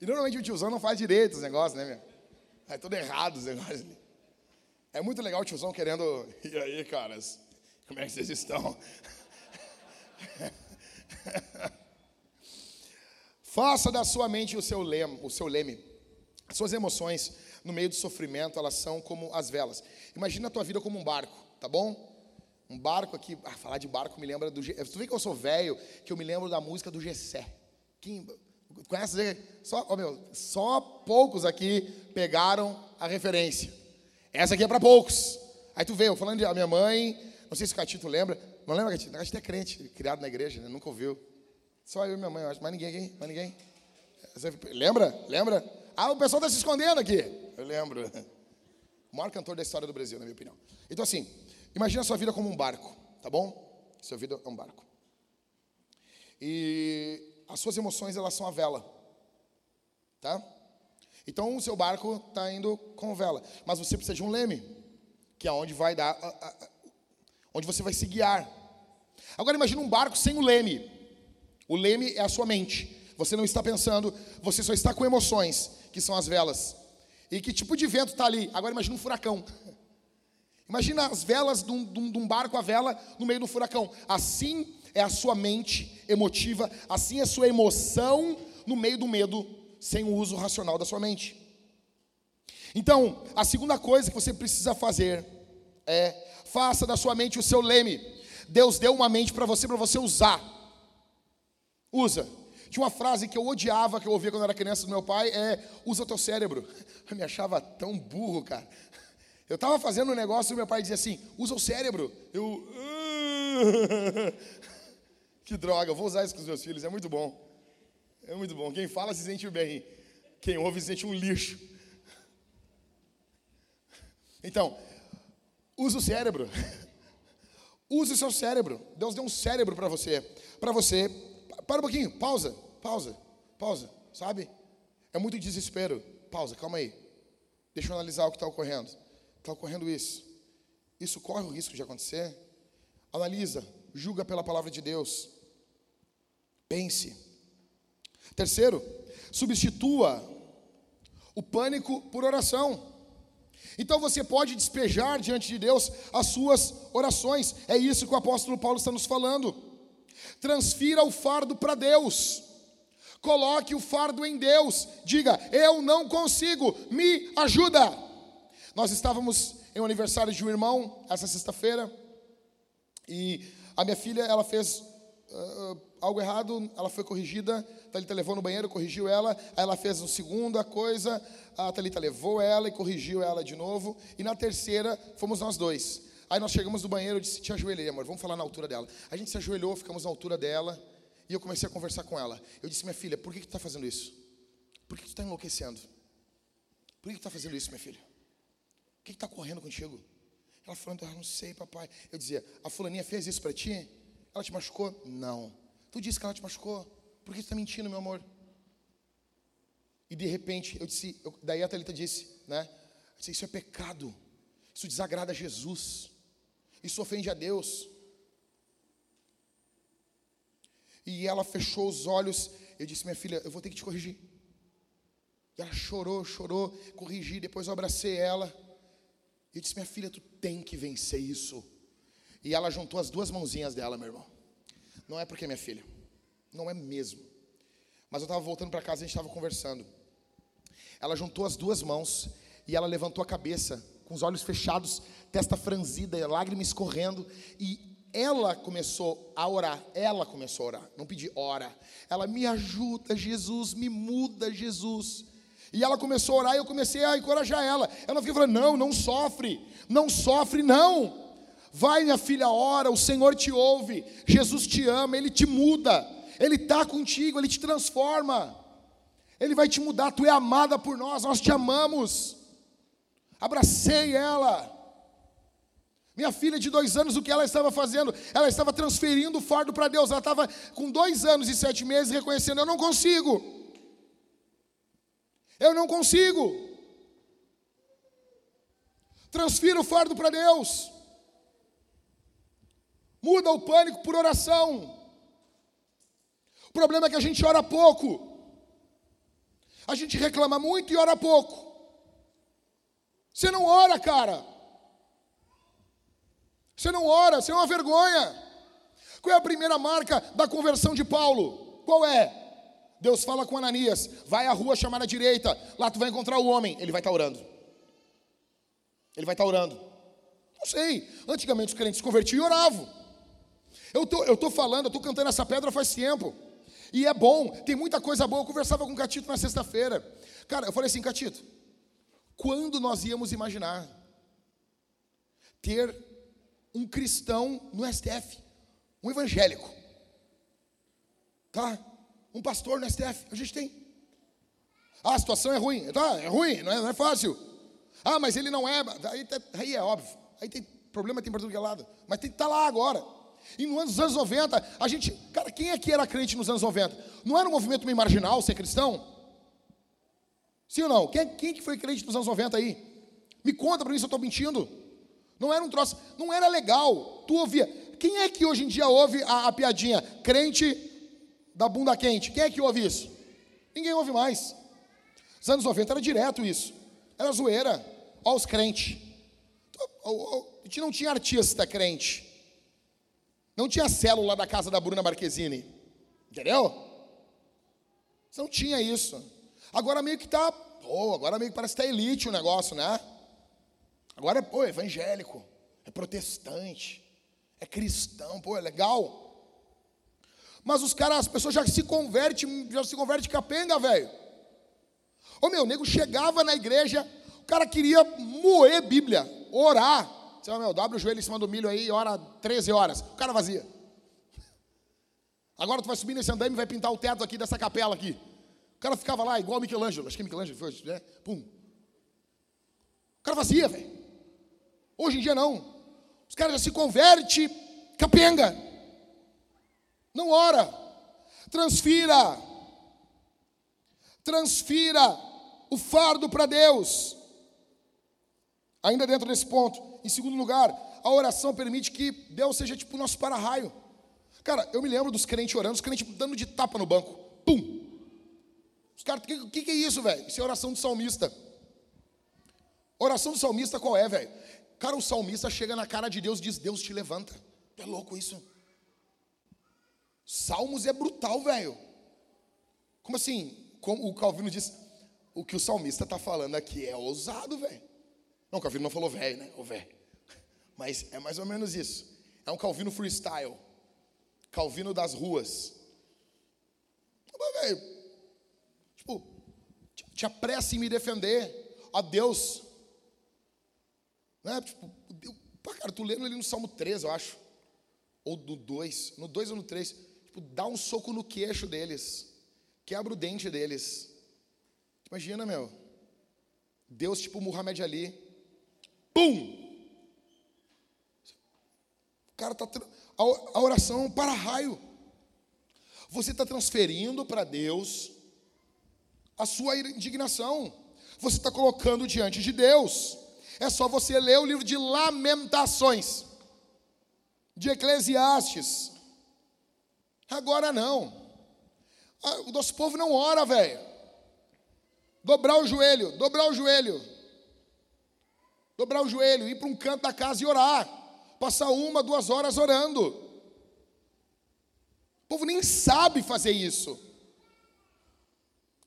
E normalmente o tiozão não faz direito os negócios, né, meu? É tudo errado os negócios ali. É muito legal o tiozão querendo. E aí, caras? Como é que vocês estão? Faça da sua mente o seu leme, o seu leme. Suas emoções no meio do sofrimento, elas são como as velas. Imagina a tua vida como um barco, tá bom? Um barco aqui, ah, falar de barco me lembra do. Tu vê que eu sou velho, que eu me lembro da música do Gessé. Quem conhece? Só, oh meu, só poucos aqui pegaram a referência. Essa aqui é para poucos. Aí tu vê, eu falando de a minha mãe, não sei se o Catito lembra. Não lembra, Catito? A Catito é crente, criado na igreja, né? nunca ouviu. Só eu e minha mãe, eu acho. Mais ninguém aqui? Mais ninguém? Você lembra? Lembra? Ah, o pessoal está se escondendo aqui. Eu lembro. O maior cantor da história do Brasil, na minha opinião. Então, assim, imagina a sua vida como um barco, tá bom? Sua vida é um barco. E as suas emoções, elas são a vela. Tá? Então, o seu barco está indo com vela. Mas você precisa de um leme, que é onde vai dar, onde você vai se guiar. Agora, imagina um barco sem o leme. O leme é a sua mente. Você não está pensando, você só está com emoções, que são as velas. E que tipo de vento está ali? Agora imagina um furacão. Imagina as velas de um, de um, barco, a vela, no meio do furacão. Assim é a sua mente emotiva, assim é a sua emoção no meio do medo, sem o uso racional da sua mente. Então, a segunda coisa que você precisa fazer é faça da sua mente o seu leme. Deus deu uma mente para você, para você usar. Usa. Tinha uma frase que eu odiava, que eu ouvia quando era criança do meu pai, é usa teu cérebro. Eu me achava tão burro, cara. Eu estava fazendo um negócio e meu pai dizia assim, usa o cérebro. Eu. que droga, vou usar isso com os meus filhos, é muito bom. É muito bom. Quem fala se sente bem. Quem ouve se sente um lixo. Então, usa o cérebro. Use o seu cérebro. Deus deu um cérebro para você. Para você para um pouquinho, pausa, pausa, pausa, sabe? É muito desespero. Pausa, calma aí. Deixa eu analisar o que está ocorrendo. Está ocorrendo isso. Isso corre o risco de acontecer? Analisa, julga pela palavra de Deus. Pense. Terceiro, substitua o pânico por oração. Então você pode despejar diante de Deus as suas orações. É isso que o apóstolo Paulo está nos falando. Transfira o fardo para Deus. Coloque o fardo em Deus. Diga: Eu não consigo, me ajuda. Nós estávamos em um aniversário de um irmão essa sexta-feira e a minha filha ela fez uh, algo errado, ela foi corrigida. A Thalita levou no banheiro, corrigiu ela. Aí ela fez uma segunda coisa, a Thalita levou ela e corrigiu ela de novo. E na terceira fomos nós dois. Aí nós chegamos no banheiro, eu disse, te ajoelhei, amor, vamos falar na altura dela. A gente se ajoelhou, ficamos na altura dela, e eu comecei a conversar com ela. Eu disse, minha filha, por que, que tu está fazendo isso? Por que, que tu está enlouquecendo? Por que, que tu está fazendo isso, minha filha? O que está correndo contigo? Ela falando, ah, não sei, papai. Eu dizia, a fulaninha fez isso para ti? Ela te machucou? Não. Tu disse que ela te machucou. Por que tu está mentindo, meu amor? E de repente, eu disse, eu, daí a Thalita disse, né? Eu disse, isso é pecado. Isso desagrada a Jesus. Isso ofende a Deus. E ela fechou os olhos. Eu disse, minha filha, eu vou ter que te corrigir. E ela chorou, chorou, corrigi. Depois eu abracei ela. E eu disse, minha filha, tu tem que vencer isso. E ela juntou as duas mãozinhas dela, meu irmão. Não é porque é minha filha. Não é mesmo. Mas eu estava voltando para casa e a gente estava conversando. Ela juntou as duas mãos e ela levantou a cabeça com os olhos fechados, testa franzida, lágrimas escorrendo, e ela começou a orar, ela começou a orar, não pedi ora. Ela me ajuda, Jesus, me muda, Jesus. E ela começou a orar e eu comecei a encorajar ela. Ela fica falando: "Não, não sofre. Não sofre não. Vai, minha filha, ora, o Senhor te ouve. Jesus te ama, ele te muda. Ele está contigo, ele te transforma. Ele vai te mudar, tu é amada por nós, nós te amamos abracei ela. Minha filha de dois anos, o que ela estava fazendo? Ela estava transferindo o fardo para Deus. Ela estava com dois anos e sete meses reconhecendo: eu não consigo. Eu não consigo. Transfira o fardo para Deus. Muda o pânico por oração. O problema é que a gente ora pouco. A gente reclama muito e ora pouco. Você não ora, cara. Você não ora, você é uma vergonha. Qual é a primeira marca da conversão de Paulo? Qual é? Deus fala com Ananias: vai à rua chamar à direita, lá tu vai encontrar o homem. Ele vai estar tá orando. Ele vai estar tá orando. Não sei. Antigamente os crentes se convertiam e oravam. Eu tô, estou tô falando, eu estou cantando essa pedra faz tempo. E é bom, tem muita coisa boa. Eu conversava com o Catito na sexta-feira. Cara, eu falei assim, Catito, quando nós íamos imaginar ter um cristão no STF, um evangélico? Tá? Um pastor no STF, a gente tem. Ah, a situação é ruim. Tá, é ruim, não é, não é fácil. Ah, mas ele não é. Aí, tá, aí é óbvio. Aí tem problema, tem para tudo que é lado. Mas tem que estar tá lá agora. E nos anos 90, a gente. Cara, quem é que era crente nos anos 90? Não era um movimento meio marginal ser cristão? Sim ou não? Quem, quem que foi crente nos anos 90 aí? Me conta para mim se eu estou mentindo. Não era um troço, não era legal. Tu ouvia. Quem é que hoje em dia ouve a, a piadinha? Crente da bunda quente. Quem é que ouve isso? Ninguém ouve mais. Nos anos 90 era direto isso. Era zoeira. Olha os crentes. A gente não tinha artista crente. Não tinha célula da casa da Bruna Marquezine. Entendeu? Você não tinha isso. Agora meio que está. Pô, agora meio que parece que está elite o negócio, né? Agora é, pô, evangélico, é protestante, é cristão, pô, é legal. Mas os caras, as pessoas já se convertem, já se converte capenga, velho. Ô meu, o nego chegava na igreja, o cara queria moer Bíblia, orar. Você vai, meu, dobra o joelho em cima do milho aí e ora 13 horas. O cara vazia. Agora tu vai subir nesse andame e vai pintar o teto aqui dessa capela aqui. O cara ficava lá igual Michelangelo, acho que é Michelangelo foi, né? Pum. O cara vazia, velho. Hoje em dia não. Os caras já se converte capenga. Não ora. Transfira. Transfira o fardo para Deus. Ainda dentro desse ponto. Em segundo lugar, a oração permite que Deus seja tipo o nosso para-raio. Cara, eu me lembro dos crentes orando, os crentes dando de tapa no banco. Pum! Os caras, o que, que, é isso, velho? Isso é oração do salmista. Oração do salmista qual é, velho? Cara, o salmista chega na cara de Deus e diz: Deus te levanta. É louco isso. Salmos é brutal, velho. Como assim? Como o Calvino diz, o que o salmista está falando aqui é ousado, velho. Não, o Calvino não falou velho, né? O velho. Mas é mais ou menos isso. É um Calvino freestyle. Calvino das ruas. Mas, velho, te apresse em me defender. A Deus, né? Tipo, pá, cara, tu lendo ali no Salmo 13, eu acho. Ou no 2. No 2 ou no 3. Tipo, dá um soco no queixo deles. Quebra o dente deles. Imagina, meu. Deus, tipo Muhammad Ali. Pum! O cara tá. A oração é para raio. Você está transferindo para Deus a sua indignação. Você está colocando diante de Deus. É só você ler o livro de Lamentações, de Eclesiastes. Agora não. Ah, o nosso povo não ora, velho. Dobrar o joelho, dobrar o joelho. Dobrar o joelho, ir para um canto da casa e orar. Passar uma, duas horas orando. O povo nem sabe fazer isso.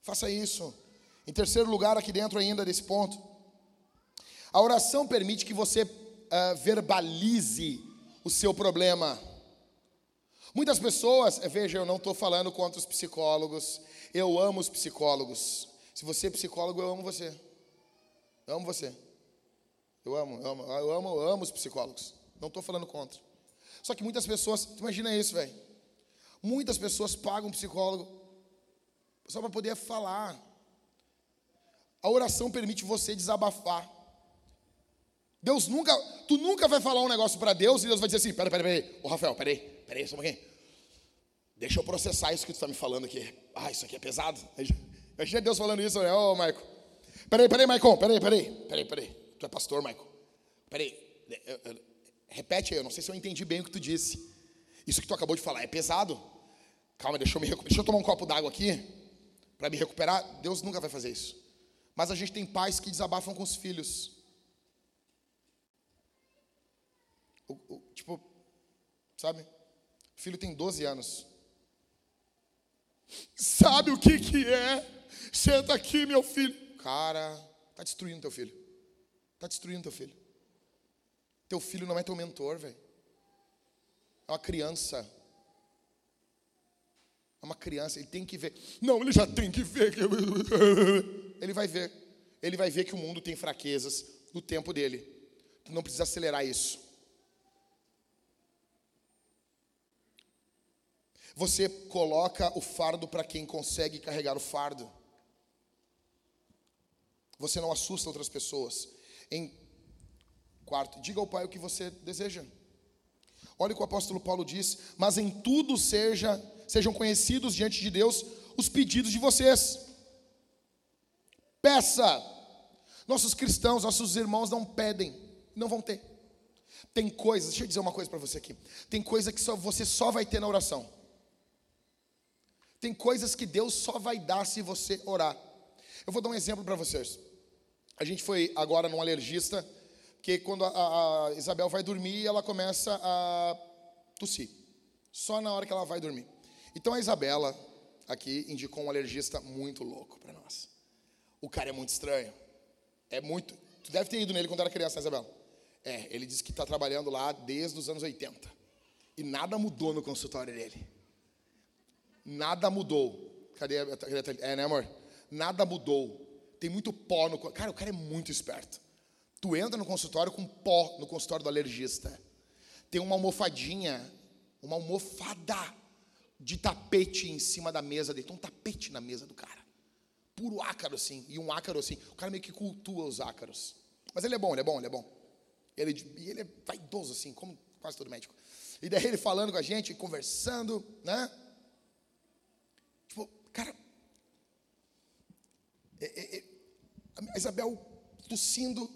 Faça isso. Em terceiro lugar, aqui dentro ainda desse ponto, a oração permite que você uh, verbalize o seu problema. Muitas pessoas, eh, veja, eu não estou falando contra os psicólogos, eu amo os psicólogos. Se você é psicólogo, eu amo você. Eu amo você. Eu amo, eu amo, eu amo, eu amo os psicólogos. Não estou falando contra. Só que muitas pessoas, imagina isso, velho. Muitas pessoas pagam um psicólogo só para poder falar. A oração permite você desabafar. Deus nunca, tu nunca vai falar um negócio para Deus e Deus vai dizer assim: peraí, peraí, peraí, ô Rafael, peraí, peraí, só um pouquinho. Deixa eu processar isso que tu está me falando aqui. Ah, isso aqui é pesado. Imagina Deus falando isso, né? Ô, Maico. Peraí, peraí, Maicon, peraí, peraí, peraí, peraí. Tu é pastor, Maicon. Peraí, repete aí, eu não sei se eu entendi bem o que tu disse. Isso que tu acabou de falar é pesado. Calma, deixa eu, me, deixa eu tomar um copo d'água aqui para me recuperar. Deus nunca vai fazer isso. Mas a gente tem pais que desabafam com os filhos. O, o, tipo, sabe? O filho tem 12 anos. Sabe o que que é? Senta aqui, meu filho. Cara, tá destruindo teu filho. Tá destruindo teu filho. Teu filho não é teu mentor, velho. É uma criança. É uma criança, ele tem que ver. Não, ele já tem que ver. Ele vai ver. Ele vai ver que o mundo tem fraquezas no tempo dele. Tu não precisa acelerar isso. Você coloca o fardo para quem consegue carregar o fardo. Você não assusta outras pessoas. Em quarto, diga ao Pai o que você deseja. Olha o que o apóstolo Paulo diz: Mas em tudo seja, sejam conhecidos diante de Deus os pedidos de vocês. Peça. Nossos cristãos, nossos irmãos não pedem, não vão ter. Tem coisas, deixa eu dizer uma coisa para você aqui. Tem coisa que só, você só vai ter na oração. Tem coisas que Deus só vai dar se você orar. Eu vou dar um exemplo para vocês. A gente foi agora num alergista, que quando a, a Isabel vai dormir, ela começa a tossir. Só na hora que ela vai dormir. Então a Isabela, aqui, indicou um alergista muito louco para nós. O cara é muito estranho. É muito. Tu deve ter ido nele quando era criança, né, Isabela? É, ele disse que está trabalhando lá desde os anos 80. E nada mudou no consultório dele. Nada mudou. Cadê a. É, né, amor? Nada mudou tem muito pó no. Cara, o cara é muito esperto. Tu entra no consultório com pó no consultório do alergista. Tem uma almofadinha, uma almofada de tapete em cima da mesa dele. Tem um tapete na mesa do cara. Puro ácaro, assim. E um ácaro, assim. O cara meio que cultua os ácaros. Mas ele é bom, ele é bom, ele é bom. Ele, ele é vaidoso, assim, como quase todo médico. E daí ele falando com a gente, conversando, né? Tipo, cara. É, é, é a Isabel tossindo,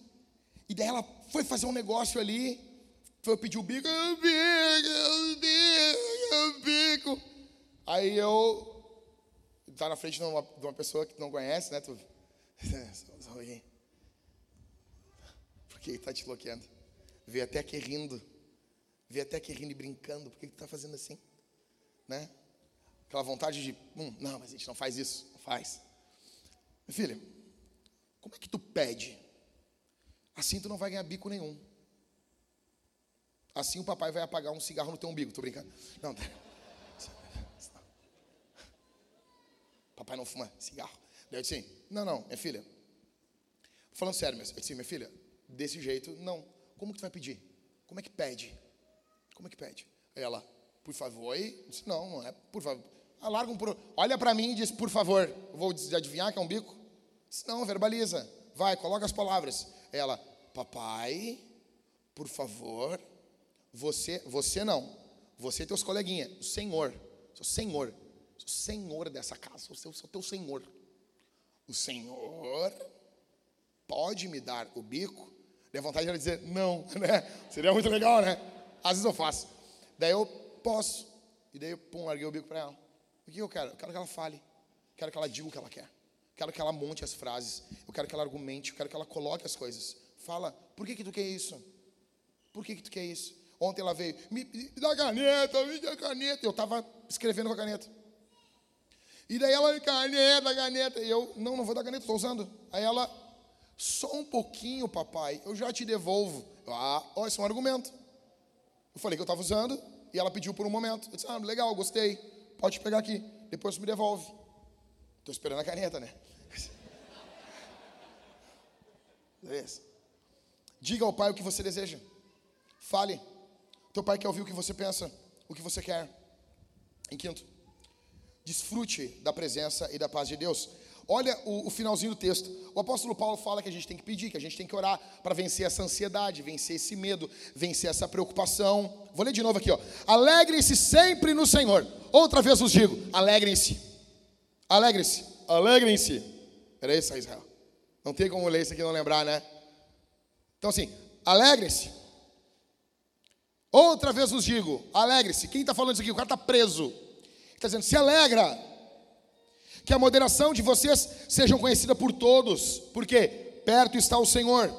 e daí ela foi fazer um negócio ali, foi pedir o bico, o bico, o bico, o bico. Aí eu, tá na frente de uma, de uma pessoa que não conhece, né? Tu, por que tá te bloqueando? Vê até aqui rindo, vê até aqui rindo e brincando, por que tu tá fazendo assim? Né? Aquela vontade de, hum, não, mas a gente não faz isso, não faz. Filha, como é que tu pede? Assim tu não vai ganhar bico nenhum. Assim o papai vai apagar um cigarro no teu umbigo. Tô brincando. Não, papai não fuma cigarro. Daí eu disse assim, não, não, minha filha. Falando sério, eu disse, minha filha, desse jeito, não. Como que tu vai pedir? Como é que pede? Como é que pede? Aí ela, por favor, e disse, não, não é, por favor. Alarga um por... Olha para mim e diz, por favor. Vou adivinhar que é um bico? Não, verbaliza. Vai, coloca as palavras. Ela, papai, por favor, você, você não. Você e teus coleguinhas, o Senhor. Sou Senhor. Senhor dessa casa. Sou, sou teu Senhor. O Senhor pode me dar o bico? Deu vontade de dizer não, né? Seria muito legal, né? Às vezes eu faço. Daí eu posso. E daí, pum, larguei o bico para ela. O que eu quero? Eu quero que ela fale. Quero que ela diga o que ela quer. Quero que ela monte as frases. Eu quero que ela argumente. Eu quero que ela coloque as coisas. Fala, por que, que tu quer isso? Por que, que tu quer isso? Ontem ela veio, me, me dá caneta, me dá caneta. Eu estava escrevendo com a caneta. E daí ela, caneta, caneta. E eu, não, não vou dar caneta, estou usando. Aí ela, só um pouquinho, papai, eu já te devolvo. Eu, ah, ó, esse é um argumento. Eu falei que eu estava usando e ela pediu por um momento. Eu disse, ah, legal, gostei. Pode pegar aqui. Depois me devolve. Estou esperando a caneta, né? Beleza. Diga ao pai o que você deseja. Fale. Teu pai quer ouvir o que você pensa, o que você quer. Em quinto, desfrute da presença e da paz de Deus. Olha o, o, finalzinho do texto. O apóstolo Paulo fala que a gente tem que pedir, que a gente tem que orar para vencer essa ansiedade, vencer esse medo, vencer essa preocupação. Vou ler de novo aqui, ó. Alegrem-se sempre no Senhor. Outra vez vos digo, alegrem-se. Alegrem-se, alegrem-se. Era isso, Israel. Não tem como ler isso aqui e não lembrar, né? Então, assim, alegrem-se. Outra vez vos digo, alegre-se. Quem está falando isso aqui? O cara está preso. Está dizendo, se alegra. Que a moderação de vocês seja conhecida por todos. Porque perto está o Senhor.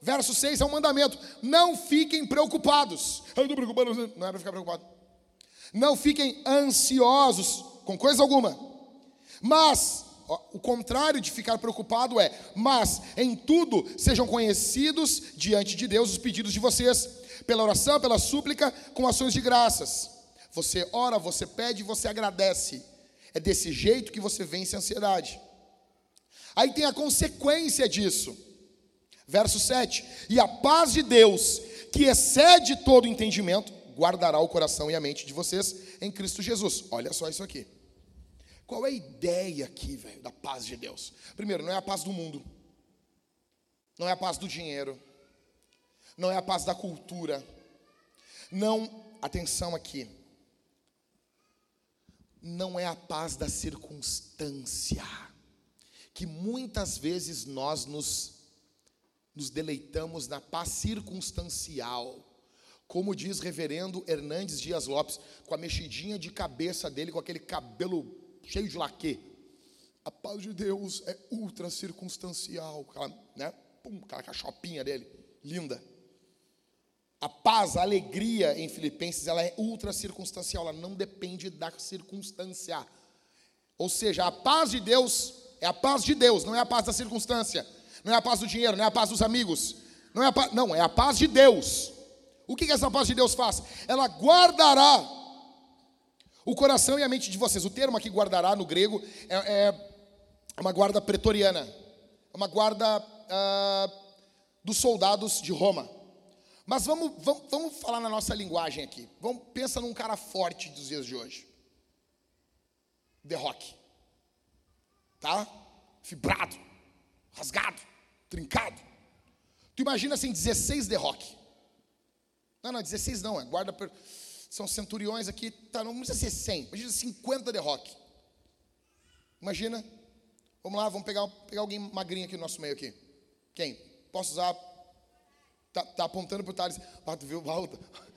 Verso 6 é um mandamento. Não fiquem preocupados. Eu estou preocupado, não é para ficar preocupado. Não fiquem ansiosos com coisa alguma mas, o contrário de ficar preocupado é, mas em tudo sejam conhecidos diante de Deus os pedidos de vocês, pela oração, pela súplica, com ações de graças. Você ora, você pede, você agradece. É desse jeito que você vence a ansiedade. Aí tem a consequência disso. Verso 7: E a paz de Deus, que excede todo entendimento, guardará o coração e a mente de vocês em Cristo Jesus. Olha só isso aqui. Qual é a ideia aqui, velho, da paz de Deus? Primeiro, não é a paz do mundo, não é a paz do dinheiro, não é a paz da cultura, não, atenção aqui, não é a paz da circunstância, que muitas vezes nós nos, nos deleitamos na paz circunstancial. Como diz reverendo Hernandes Dias Lopes, com a mexidinha de cabeça dele, com aquele cabelo cheio de laque. A paz de Deus é ultra circunstancial, aquela, né? Pum, aquela cachopinha dele, linda. A paz, a alegria em Filipenses, ela é ultra circunstancial, ela não depende da circunstância. Ou seja, a paz de Deus é a paz de Deus, não é a paz da circunstância, não é a paz do dinheiro, não é a paz dos amigos, não é a paz, não, é a paz de Deus. O que, que essa paz de Deus faz? Ela guardará o coração e a mente de vocês. O termo aqui guardará no grego é, é uma guarda pretoriana, é uma guarda ah, dos soldados de Roma. Mas vamos, vamos, vamos falar na nossa linguagem aqui. Vamos, pensa num cara forte dos dias de hoje. The Rock. Tá? Fibrado, rasgado, trincado. Tu imagina assim, 16 The Rock. Não, não, 16 não, é guarda. São centuriões aqui, tá, não precisa ser 100, imagina 50 The Rock. Imagina. Vamos lá, vamos pegar, pegar alguém magrinho aqui no nosso meio aqui. Quem? Posso usar Tá, tá apontando pro Thales. Ah, tu viu, Valdo?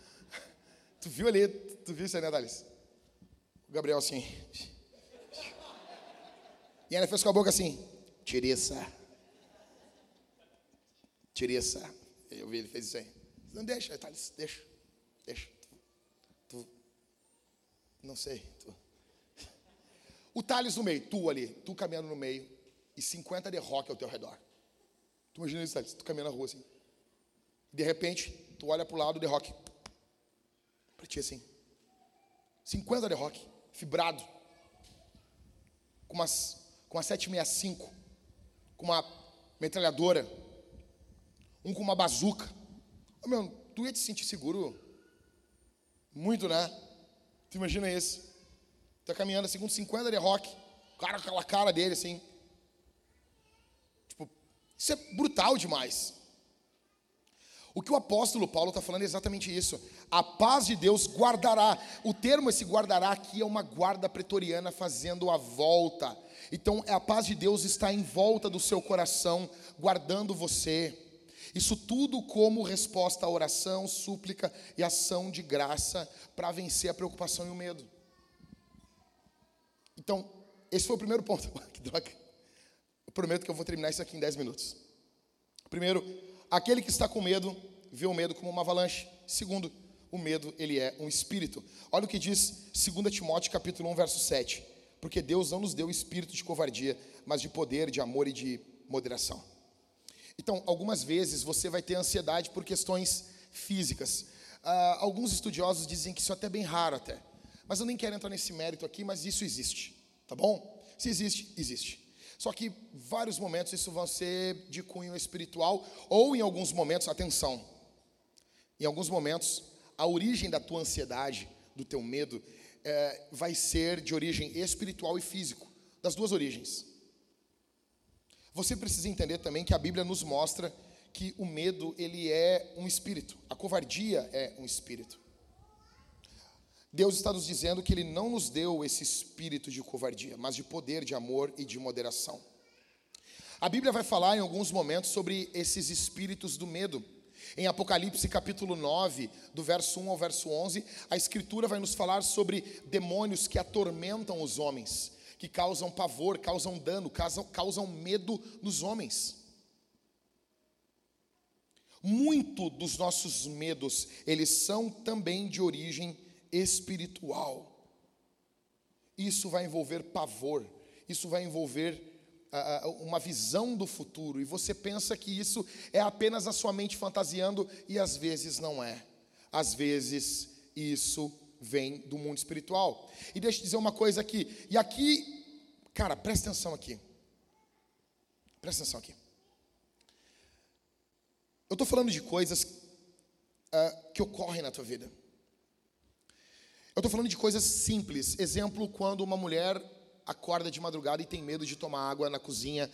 Tu viu ali, tu viu isso aí, né, Thales? O Gabriel assim. E ela fez com a boca assim, Tiressa. Tiressa. Eu vi, ele fez isso aí. Não deixa, Thales, deixa. Deixa. Tu, não sei. Tu. O Thales no meio, tu ali, tu caminhando no meio, e 50 de rock ao teu redor. Tu imagina isso, Thales, tu caminhando na rua assim. De repente, tu olha para o lado de rock. Para ti assim. 50 de rock, fibrado. Com, umas, com uma 765. Com uma metralhadora. Um com uma bazuca. Oh, meu, tu ia te sentir seguro? Muito, né? Tu imagina isso. Tá caminhando assim com 50 de rock. Cara aquela cara dele assim. Tipo, isso é brutal demais. O que o apóstolo Paulo está falando é exatamente isso. A paz de Deus guardará. O termo esse guardará aqui é uma guarda pretoriana fazendo a volta. Então, a paz de Deus está em volta do seu coração, guardando você. Isso tudo como resposta à oração, súplica e ação de graça para vencer a preocupação e o medo. Então, esse foi o primeiro ponto. que droga. Eu prometo que eu vou terminar isso aqui em 10 minutos. Primeiro, aquele que está com medo vê o medo como uma avalanche. Segundo, o medo, ele é um espírito. Olha o que diz 2 Timóteo capítulo 1, verso 7. Porque Deus não nos deu espírito de covardia, mas de poder, de amor e de moderação. Então, algumas vezes você vai ter ansiedade por questões físicas. Uh, alguns estudiosos dizem que isso é até bem raro até. Mas eu nem quero entrar nesse mérito aqui, mas isso existe, tá bom? Se existe, existe. Só que vários momentos isso vai ser de cunho espiritual ou em alguns momentos, atenção, em alguns momentos a origem da tua ansiedade, do teu medo, é, vai ser de origem espiritual e físico, das duas origens. Você precisa entender também que a Bíblia nos mostra que o medo ele é um espírito, a covardia é um espírito. Deus está nos dizendo que Ele não nos deu esse espírito de covardia, mas de poder, de amor e de moderação. A Bíblia vai falar em alguns momentos sobre esses espíritos do medo. Em Apocalipse capítulo 9, do verso 1 ao verso 11, a Escritura vai nos falar sobre demônios que atormentam os homens, que causam pavor, causam dano, causam, causam medo nos homens. Muito dos nossos medos, eles são também de origem espiritual. Isso vai envolver pavor, isso vai envolver uh, uma visão do futuro, e você pensa que isso é apenas a sua mente fantasiando, e às vezes não é. Às vezes isso vem do mundo espiritual. E deixa eu dizer uma coisa aqui, e aqui, cara, presta atenção aqui. Presta atenção aqui. Eu estou falando de coisas uh, que ocorrem na tua vida. Eu estou falando de coisas simples. Exemplo, quando uma mulher acorda de madrugada e tem medo de tomar água na cozinha,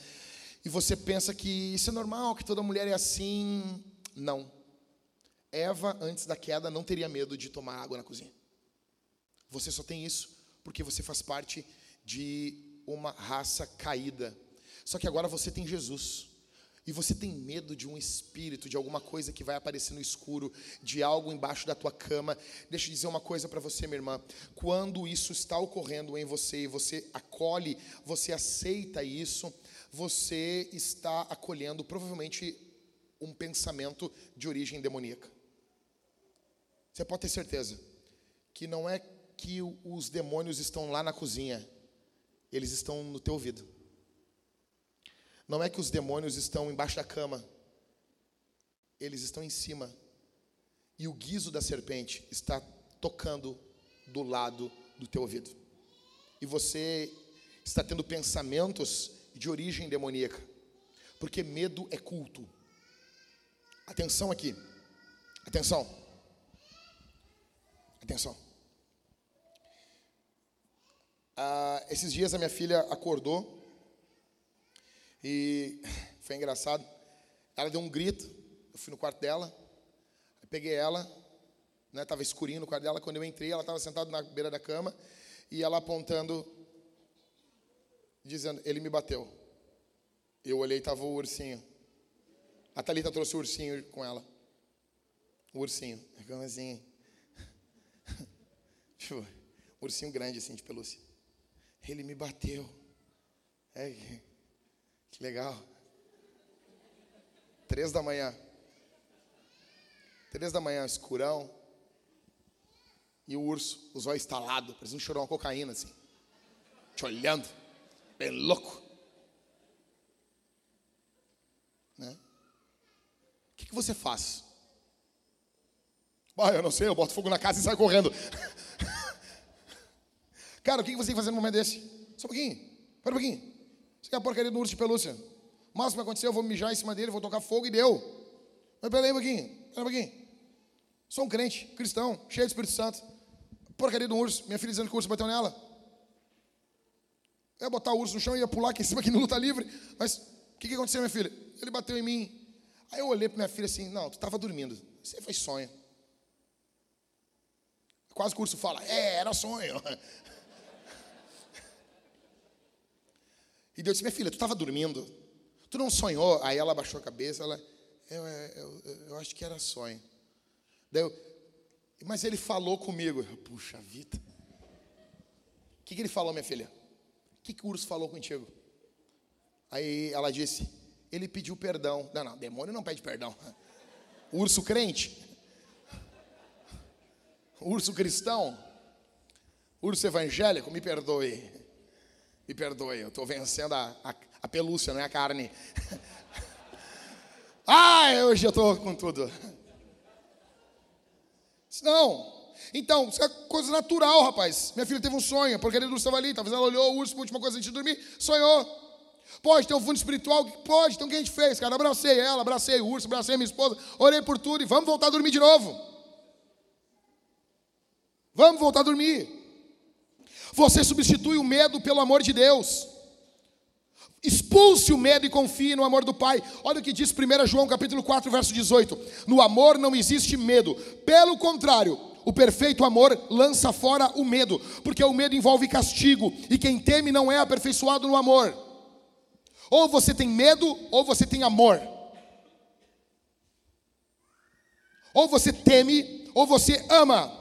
e você pensa que isso é normal, que toda mulher é assim. Não. Eva, antes da queda, não teria medo de tomar água na cozinha. Você só tem isso porque você faz parte de uma raça caída. Só que agora você tem Jesus. E você tem medo de um espírito, de alguma coisa que vai aparecer no escuro, de algo embaixo da tua cama. Deixa eu dizer uma coisa para você, minha irmã. Quando isso está ocorrendo em você e você acolhe, você aceita isso, você está acolhendo provavelmente um pensamento de origem demoníaca. Você pode ter certeza que não é que os demônios estão lá na cozinha, eles estão no teu ouvido. Não é que os demônios estão embaixo da cama, eles estão em cima. E o guizo da serpente está tocando do lado do teu ouvido. E você está tendo pensamentos de origem demoníaca, porque medo é culto. Atenção aqui, atenção, atenção. Ah, esses dias a minha filha acordou e foi engraçado. Ela deu um grito. Eu fui no quarto dela. Peguei ela. Né, escurinho no quarto dela. Quando eu entrei, ela estava sentada na beira da cama. E ela apontando, dizendo: Ele me bateu. Eu olhei e estava o ursinho. A Thalita trouxe o ursinho com ela. O ursinho. Como assim? tipo, um ursinho grande assim de pelúcia. Ele me bateu. É, que legal. Três da manhã. Três da manhã, escurão. E o urso, os olhos estalados, parecia um chorão cocaína, assim. Te olhando. Bem louco. Né? O que, que você faz? Ah, eu não sei, eu boto fogo na casa e saio correndo. Cara, o que você tem que fazer num momento desse? Só um pouquinho. Espera um pouquinho. É a porcaria do urso de pelúcia. O máximo que vai acontecer, eu vou mijar em cima dele, vou tocar fogo e deu. Mas peraí um pouquinho, peraí um pouquinho. Sou um crente, cristão, cheio do Espírito Santo. Porcaria do urso. Minha filha dizendo que o urso bateu nela. Eu ia botar o urso no chão e ia pular aqui em cima, aqui no luta livre. Mas o que, que aconteceu, minha filha? Ele bateu em mim. Aí eu olhei para minha filha assim: Não, tu estava dormindo. Você foi sonho. Quase o urso fala: É, era sonho. E Deus disse: Minha filha, tu estava dormindo? Tu não sonhou? Aí ela abaixou a cabeça, ela, eu, eu, eu, eu acho que era sonho. Mas ele falou comigo. Puxa vida. O que, que ele falou, minha filha? O que, que o urso falou contigo? Aí ela disse: Ele pediu perdão. Não, não, demônio não pede perdão. urso crente? urso cristão? urso evangélico? Me perdoe. Me perdoe, eu estou vencendo a, a, a, pelúcia, não é a carne. ah, hoje eu estou com tudo. Não. Então, isso é coisa natural, rapaz. Minha filha teve um sonho, porque ele não estava ali. Talvez ela olhou o urso, a última coisa antes de dormir, sonhou. Pode ter um fundo espiritual? Pode. Então o que a gente fez, cara? Abracei ela, abracei o urso, abracei minha esposa, orei por tudo e vamos voltar a dormir de novo. Vamos voltar a dormir. Você substitui o medo pelo amor de Deus. Expulse o medo e confie no amor do Pai. Olha o que diz 1 João capítulo 4, verso 18. No amor não existe medo. Pelo contrário, o perfeito amor lança fora o medo, porque o medo envolve castigo, e quem teme não é aperfeiçoado no amor. Ou você tem medo, ou você tem amor. Ou você teme, ou você ama.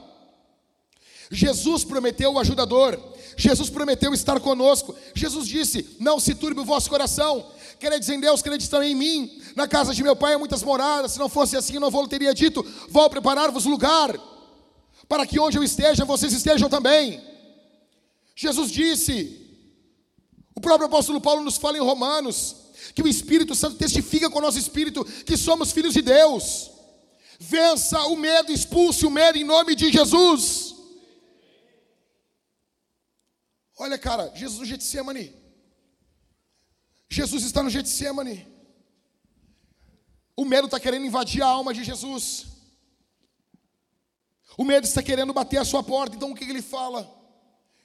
Jesus prometeu o ajudador. Jesus prometeu estar conosco. Jesus disse: Não se turbe o vosso coração. Credes em Deus, credes também em mim. Na casa de meu pai há muitas moradas. Se não fosse assim, eu não vou teria dito: Vou preparar-vos lugar, para que onde eu esteja, vocês estejam também. Jesus disse, o próprio apóstolo Paulo nos fala em Romanos, que o Espírito Santo testifica com o nosso espírito que somos filhos de Deus. Vença o medo, expulse o medo em nome de Jesus. Olha, cara, Jesus no Getsemane. Jesus está no Getsemane. O medo está querendo invadir a alma de Jesus. O medo está querendo bater a sua porta, então o que ele fala?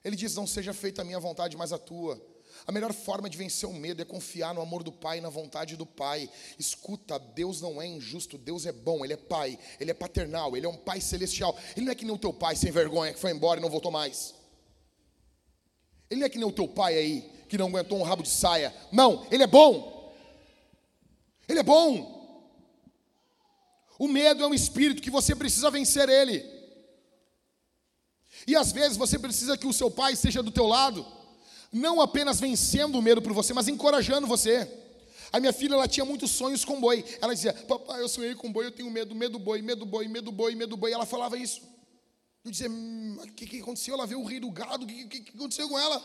Ele diz: Não seja feita a minha vontade, mas a tua. A melhor forma de vencer o medo é confiar no amor do Pai e na vontade do Pai. Escuta, Deus não é injusto, Deus é bom, Ele é Pai, Ele é paternal, Ele é um Pai celestial. Ele não é que nem o teu pai sem vergonha que foi embora e não voltou mais. Ele não é que nem o teu pai aí que não aguentou um rabo de saia. Não, Ele é bom. Ele é bom. O medo é um espírito que você precisa vencer ele. E às vezes você precisa que o seu pai esteja do teu lado não apenas vencendo o medo por você, mas encorajando você. A minha filha, ela tinha muitos sonhos com boi. Ela dizia, papai, eu sonhei com boi, eu tenho medo, medo boi, medo boi, medo boi, medo boi. Ela falava isso. Eu hum, o que, que aconteceu? Ela viu o rio do gado, o que, que, que aconteceu com ela?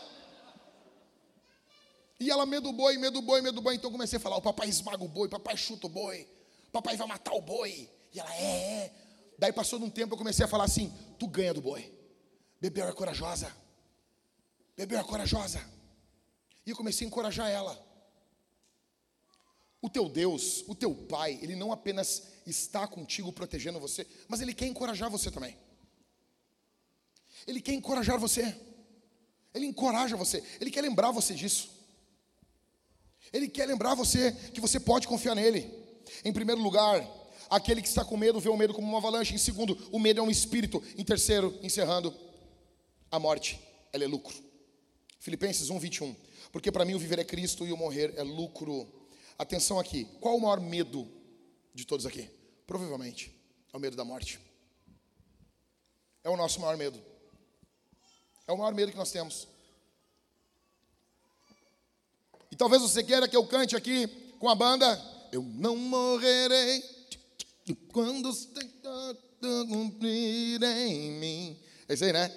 E ela, medo boi, medo boi, medo boi. Então comecei a falar, o papai esmaga o boi, o papai chuta o boi, o papai vai matar o boi. E ela, é, é. Daí passou de um tempo, eu comecei a falar assim, tu ganha do boi. Bebel é corajosa. Bebel é corajosa. E eu comecei a encorajar ela. O teu Deus, o teu Pai, Ele não apenas está contigo protegendo você, mas Ele quer encorajar você também. Ele quer encorajar você. Ele encoraja você. Ele quer lembrar você disso. Ele quer lembrar você que você pode confiar nele. Em primeiro lugar, aquele que está com medo vê o medo como uma avalanche. Em segundo, o medo é um espírito. Em terceiro, encerrando, a morte, ela é lucro. Filipenses 1, 21. Porque para mim o viver é Cristo e o morrer é lucro. Atenção aqui, qual o maior medo de todos aqui? Provavelmente é o medo da morte. É o nosso maior medo. É o maior medo que nós temos. E talvez você queira que eu cante aqui com a banda. Eu não morrerei quando cumprir em mim. É isso aí, né?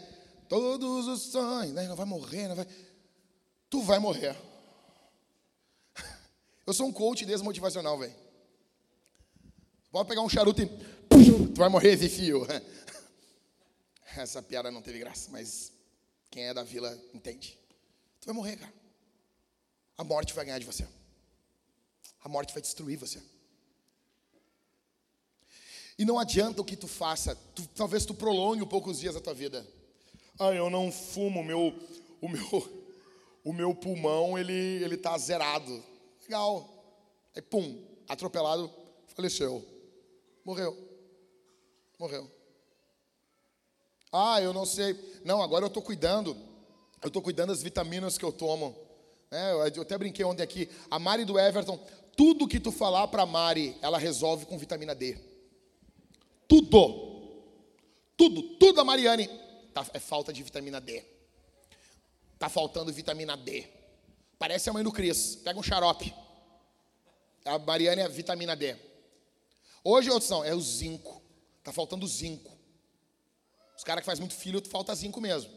Todos os sonhos, né? Não vai morrer, não vai. Tu vai morrer. Eu sou um coach desmotivacional, velho. Pode pegar um charuto e. Tu vai morrer, Zifio. Essa piada não teve graça, mas quem é da vila entende. Tu vai morrer, cara. A morte vai ganhar de você. A morte vai destruir você. E não adianta o que tu faça. Tu, talvez tu prolongue um pouco os dias da tua vida. Ah, eu não fumo, meu, o meu, o meu pulmão ele ele tá zerado. Legal. Aí pum, atropelado, faleceu. Morreu. Morreu. Ah, eu não sei. Não, agora eu estou cuidando. Eu estou cuidando das vitaminas que eu tomo. É, eu até brinquei ontem aqui. A Mari do Everton, tudo que tu falar para a Mari, ela resolve com vitamina D. Tudo. Tudo, tudo a Mariane tá, é falta de vitamina D. Tá faltando vitamina D. Parece a mãe do Cris. Pega um xarope. A Mariane é vitamina D. Hoje a opção é o zinco. Tá faltando zinco. Os caras que fazem muito filho, falta zinco mesmo.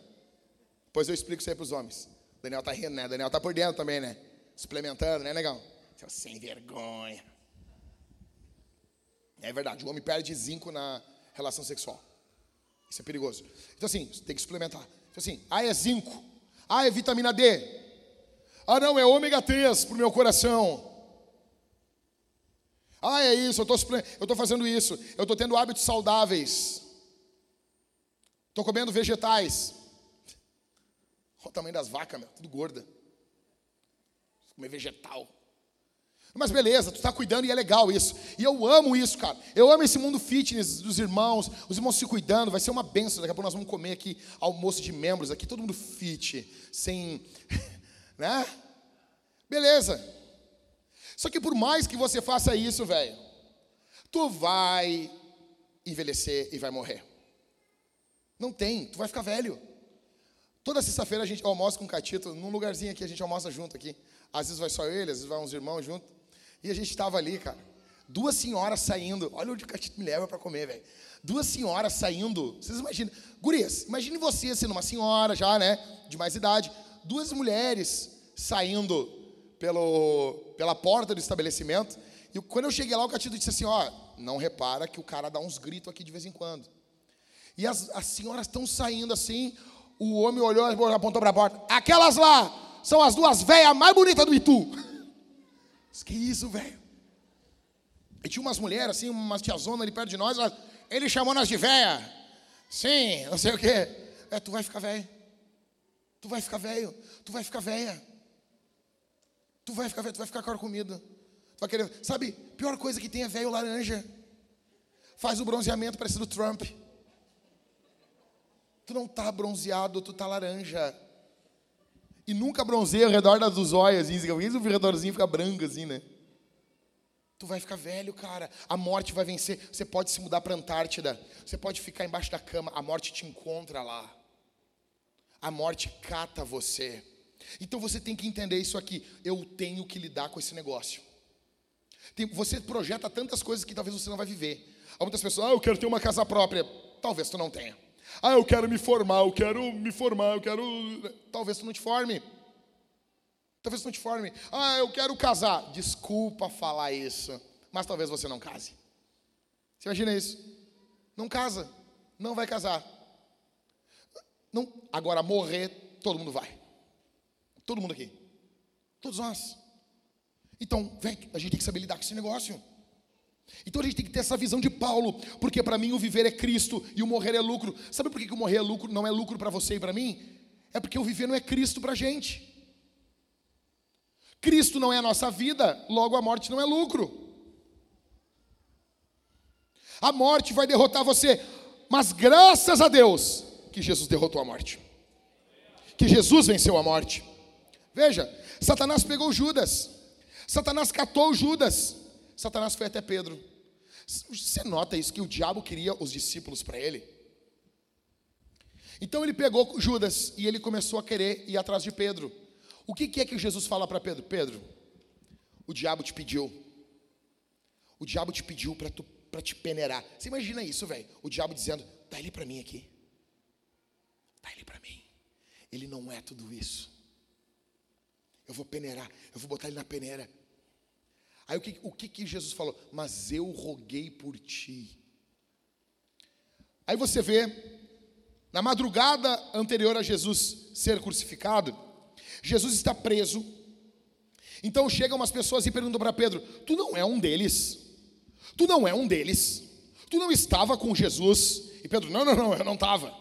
Depois eu explico isso aí para os homens. Daniel tá rindo, né? Daniel tá por dentro também, né? Suplementando, né, negão? Seu sem vergonha. É verdade, o homem perde zinco na relação sexual. Isso é perigoso. Então, assim, tem que suplementar. Então, assim, ah, é zinco. Ah, é vitamina D. Ah, não, é ômega 3 para o meu coração. Ah, é isso, eu estou fazendo isso. Eu estou tendo hábitos saudáveis. Estou comendo vegetais. Olha o tamanho das vacas, meu, tudo gorda. Comer vegetal. Mas beleza, tu está cuidando e é legal isso. E eu amo isso, cara. Eu amo esse mundo fitness dos irmãos, os irmãos se cuidando, vai ser uma benção. Daqui a pouco nós vamos comer aqui almoço de membros aqui, todo mundo fit, sem, né? Beleza. Só que por mais que você faça isso, velho, tu vai envelhecer e vai morrer. Não tem, tu vai ficar velho. Toda sexta-feira a gente almoça com o Catito, num lugarzinho aqui, a gente almoça junto aqui. Às vezes vai só ele, às vezes vai uns irmãos junto. E a gente estava ali, cara. Duas senhoras saindo. Olha onde o Catito me leva para comer, velho. Duas senhoras saindo. Vocês imaginam? Gurias, imagine você sendo uma senhora já, né? De mais idade. Duas mulheres saindo pelo, pela porta do estabelecimento. E quando eu cheguei lá, o Catito disse assim: Ó, não repara que o cara dá uns gritos aqui de vez em quando. E as, as senhoras estão saindo assim. O homem olhou, apontou para a porta. Aquelas lá são as duas velhas mais bonitas do Itu. Que isso, velho? E tinha umas mulheres, assim, umas tiazona ali perto de nós, ele chamou nós de véia. Sim, não sei o quê. É, tu vai ficar velho. Tu vai ficar velho. Tu vai ficar velha. Tu vai ficar velho, tu vai ficar com comida. Tu vai querer. Sabe, pior coisa que tem é velho laranja. Faz o bronzeamento parecido Trump. Tu não tá bronzeado, tu tá laranja. E nunca bronzeia ao redor das dos olhos, assim, o redorzinho fica branco assim, né? Tu vai ficar velho, cara. A morte vai vencer. Você pode se mudar para a Antártida. Você pode ficar embaixo da cama. A morte te encontra lá. A morte cata você. Então você tem que entender isso aqui. Eu tenho que lidar com esse negócio. Tem, você projeta tantas coisas que talvez você não vai viver. Muitas pessoas, ah, eu quero ter uma casa própria. Talvez tu não tenha. Ah, eu quero me formar, eu quero me formar, eu quero. Talvez tu não te forme. Talvez tu não te forme. Ah, eu quero casar. Desculpa falar isso, mas talvez você não case. Você imagina isso? Não casa, não vai casar. Não, agora morrer, todo mundo vai. Todo mundo aqui. Todos nós. Então, vem, a gente tem que saber lidar com esse negócio. Então a gente tem que ter essa visão de Paulo, porque para mim o viver é Cristo e o morrer é lucro. Sabe por que, o morrer é lucro, não é lucro para você e para mim? É porque o viver não é Cristo para a gente. Cristo não é a nossa vida, logo a morte não é lucro. A morte vai derrotar você, mas graças a Deus que Jesus derrotou a morte. Que Jesus venceu a morte. Veja, Satanás pegou Judas. Satanás catou Judas. Satanás foi até Pedro. Você nota isso que o diabo queria os discípulos para ele? Então ele pegou Judas e ele começou a querer ir atrás de Pedro. O que, que é que Jesus fala para Pedro? Pedro, o diabo te pediu. O diabo te pediu para te peneirar. Você imagina isso, velho? O diabo dizendo: dá ele para mim aqui. Dá ele para mim. Ele não é tudo isso. Eu vou peneirar, eu vou botar ele na peneira. Aí o que, o que, que Jesus falou? Mas eu roguei por ti. Aí você vê, na madrugada anterior a Jesus ser crucificado, Jesus está preso. Então chegam umas pessoas e perguntam para Pedro: Tu não é um deles? Tu não é um deles? Tu não estava com Jesus? E Pedro: Não, não, não, eu não estava.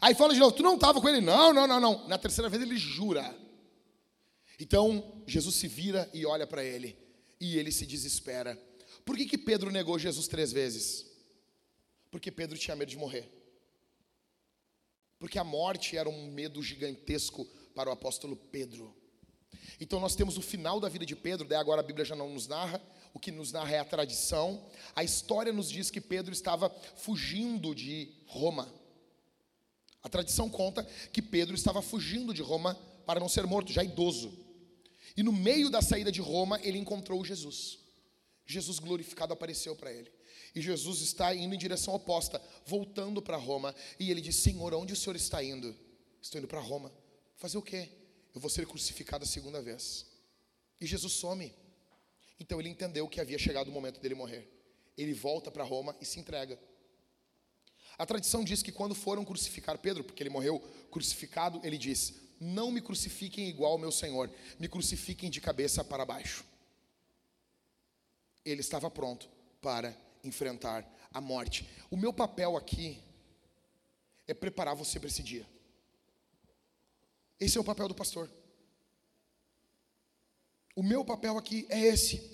Aí fala de novo: Tu não estava com ele? Não, não, não, não. Na terceira vez ele jura. Então Jesus se vira e olha para ele. E ele se desespera. Por que, que Pedro negou Jesus três vezes? Porque Pedro tinha medo de morrer. Porque a morte era um medo gigantesco para o apóstolo Pedro. Então nós temos o final da vida de Pedro, daí agora a Bíblia já não nos narra, o que nos narra é a tradição. A história nos diz que Pedro estava fugindo de Roma. A tradição conta que Pedro estava fugindo de Roma para não ser morto, já idoso. E no meio da saída de Roma, ele encontrou Jesus. Jesus glorificado apareceu para ele. E Jesus está indo em direção oposta, voltando para Roma. E ele diz: Senhor, onde o senhor está indo? Estou indo para Roma. Fazer o quê? Eu vou ser crucificado a segunda vez. E Jesus some. Então ele entendeu que havia chegado o momento dele morrer. Ele volta para Roma e se entrega. A tradição diz que quando foram crucificar Pedro, porque ele morreu crucificado, ele diz: Não me crucifiquem igual ao meu Senhor, me crucifiquem de cabeça para baixo. Ele estava pronto para enfrentar a morte. O meu papel aqui é preparar você para esse dia. Esse é o papel do pastor. O meu papel aqui é esse.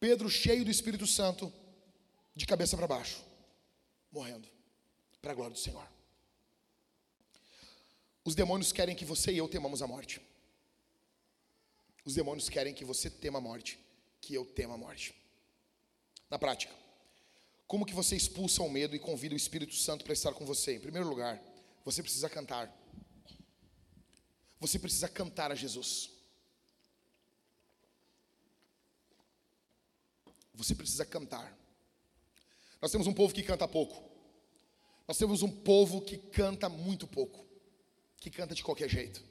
Pedro, cheio do Espírito Santo, de cabeça para baixo, morrendo, para a glória do Senhor. Os demônios querem que você e eu temamos a morte. Os demônios querem que você tema a morte, que eu tema a morte. Na prática, como que você expulsa o medo e convida o Espírito Santo para estar com você? Em primeiro lugar, você precisa cantar. Você precisa cantar a Jesus. Você precisa cantar. Nós temos um povo que canta pouco. Nós temos um povo que canta muito pouco. Que canta de qualquer jeito.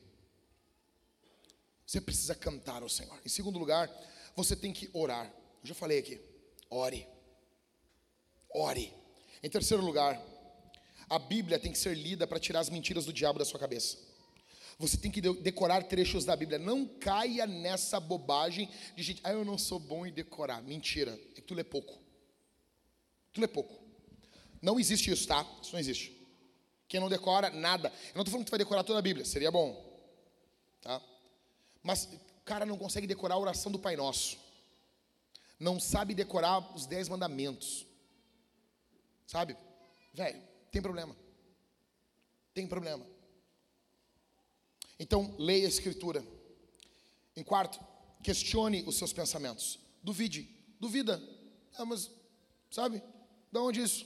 Você precisa cantar ao Senhor. Em segundo lugar, você tem que orar. Eu já falei aqui. Ore. Ore. Em terceiro lugar, a Bíblia tem que ser lida para tirar as mentiras do diabo da sua cabeça. Você tem que decorar trechos da Bíblia. Não caia nessa bobagem de gente, ah, eu não sou bom em decorar. Mentira, é que tu lê pouco. Tu lê pouco. Não existe isso, tá? Isso não existe. Quem não decora nada. Eu não estou falando que tu vai decorar toda a Bíblia, seria bom. Tá? Mas o cara não consegue decorar a oração do Pai Nosso. Não sabe decorar os dez mandamentos. Sabe? Velho, tem problema. Tem problema. Então, leia a Escritura. Em quarto, questione os seus pensamentos. Duvide. Duvida. Ah, mas, sabe? De onde isso?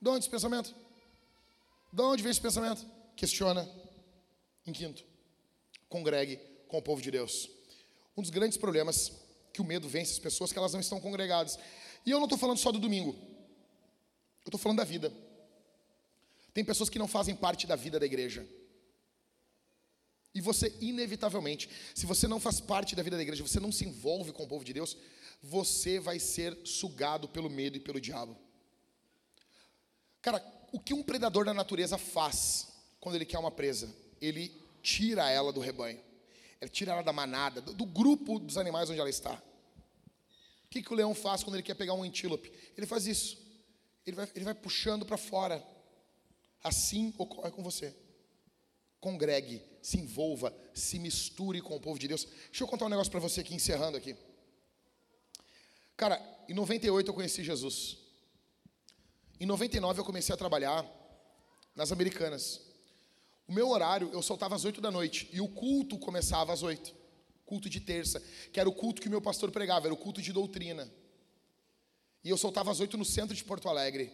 De onde esse pensamento? De onde vem esse pensamento? Questiona. Em quinto, congregue com o povo de Deus. Um dos grandes problemas que o medo vence as pessoas é que elas não estão congregadas. E eu não estou falando só do domingo. Eu estou falando da vida. Tem pessoas que não fazem parte da vida da igreja. E você, inevitavelmente, se você não faz parte da vida da igreja, você não se envolve com o povo de Deus, você vai ser sugado pelo medo e pelo diabo. Cara, o que um predador da natureza faz quando ele quer uma presa? Ele tira ela do rebanho, ele tira ela da manada, do, do grupo dos animais onde ela está. O que, que o leão faz quando ele quer pegar um antílope? Ele faz isso, ele vai, ele vai puxando para fora. Assim ocorre com você. Congregue, se envolva, se misture com o povo de Deus. Deixa eu contar um negócio para você aqui, encerrando aqui. Cara, em 98 eu conheci Jesus. Em 99 eu comecei a trabalhar nas Americanas. O meu horário, eu soltava às 8 da noite e o culto começava às 8. Culto de terça, que era o culto que o meu pastor pregava, era o culto de doutrina. E eu soltava às 8 no centro de Porto Alegre.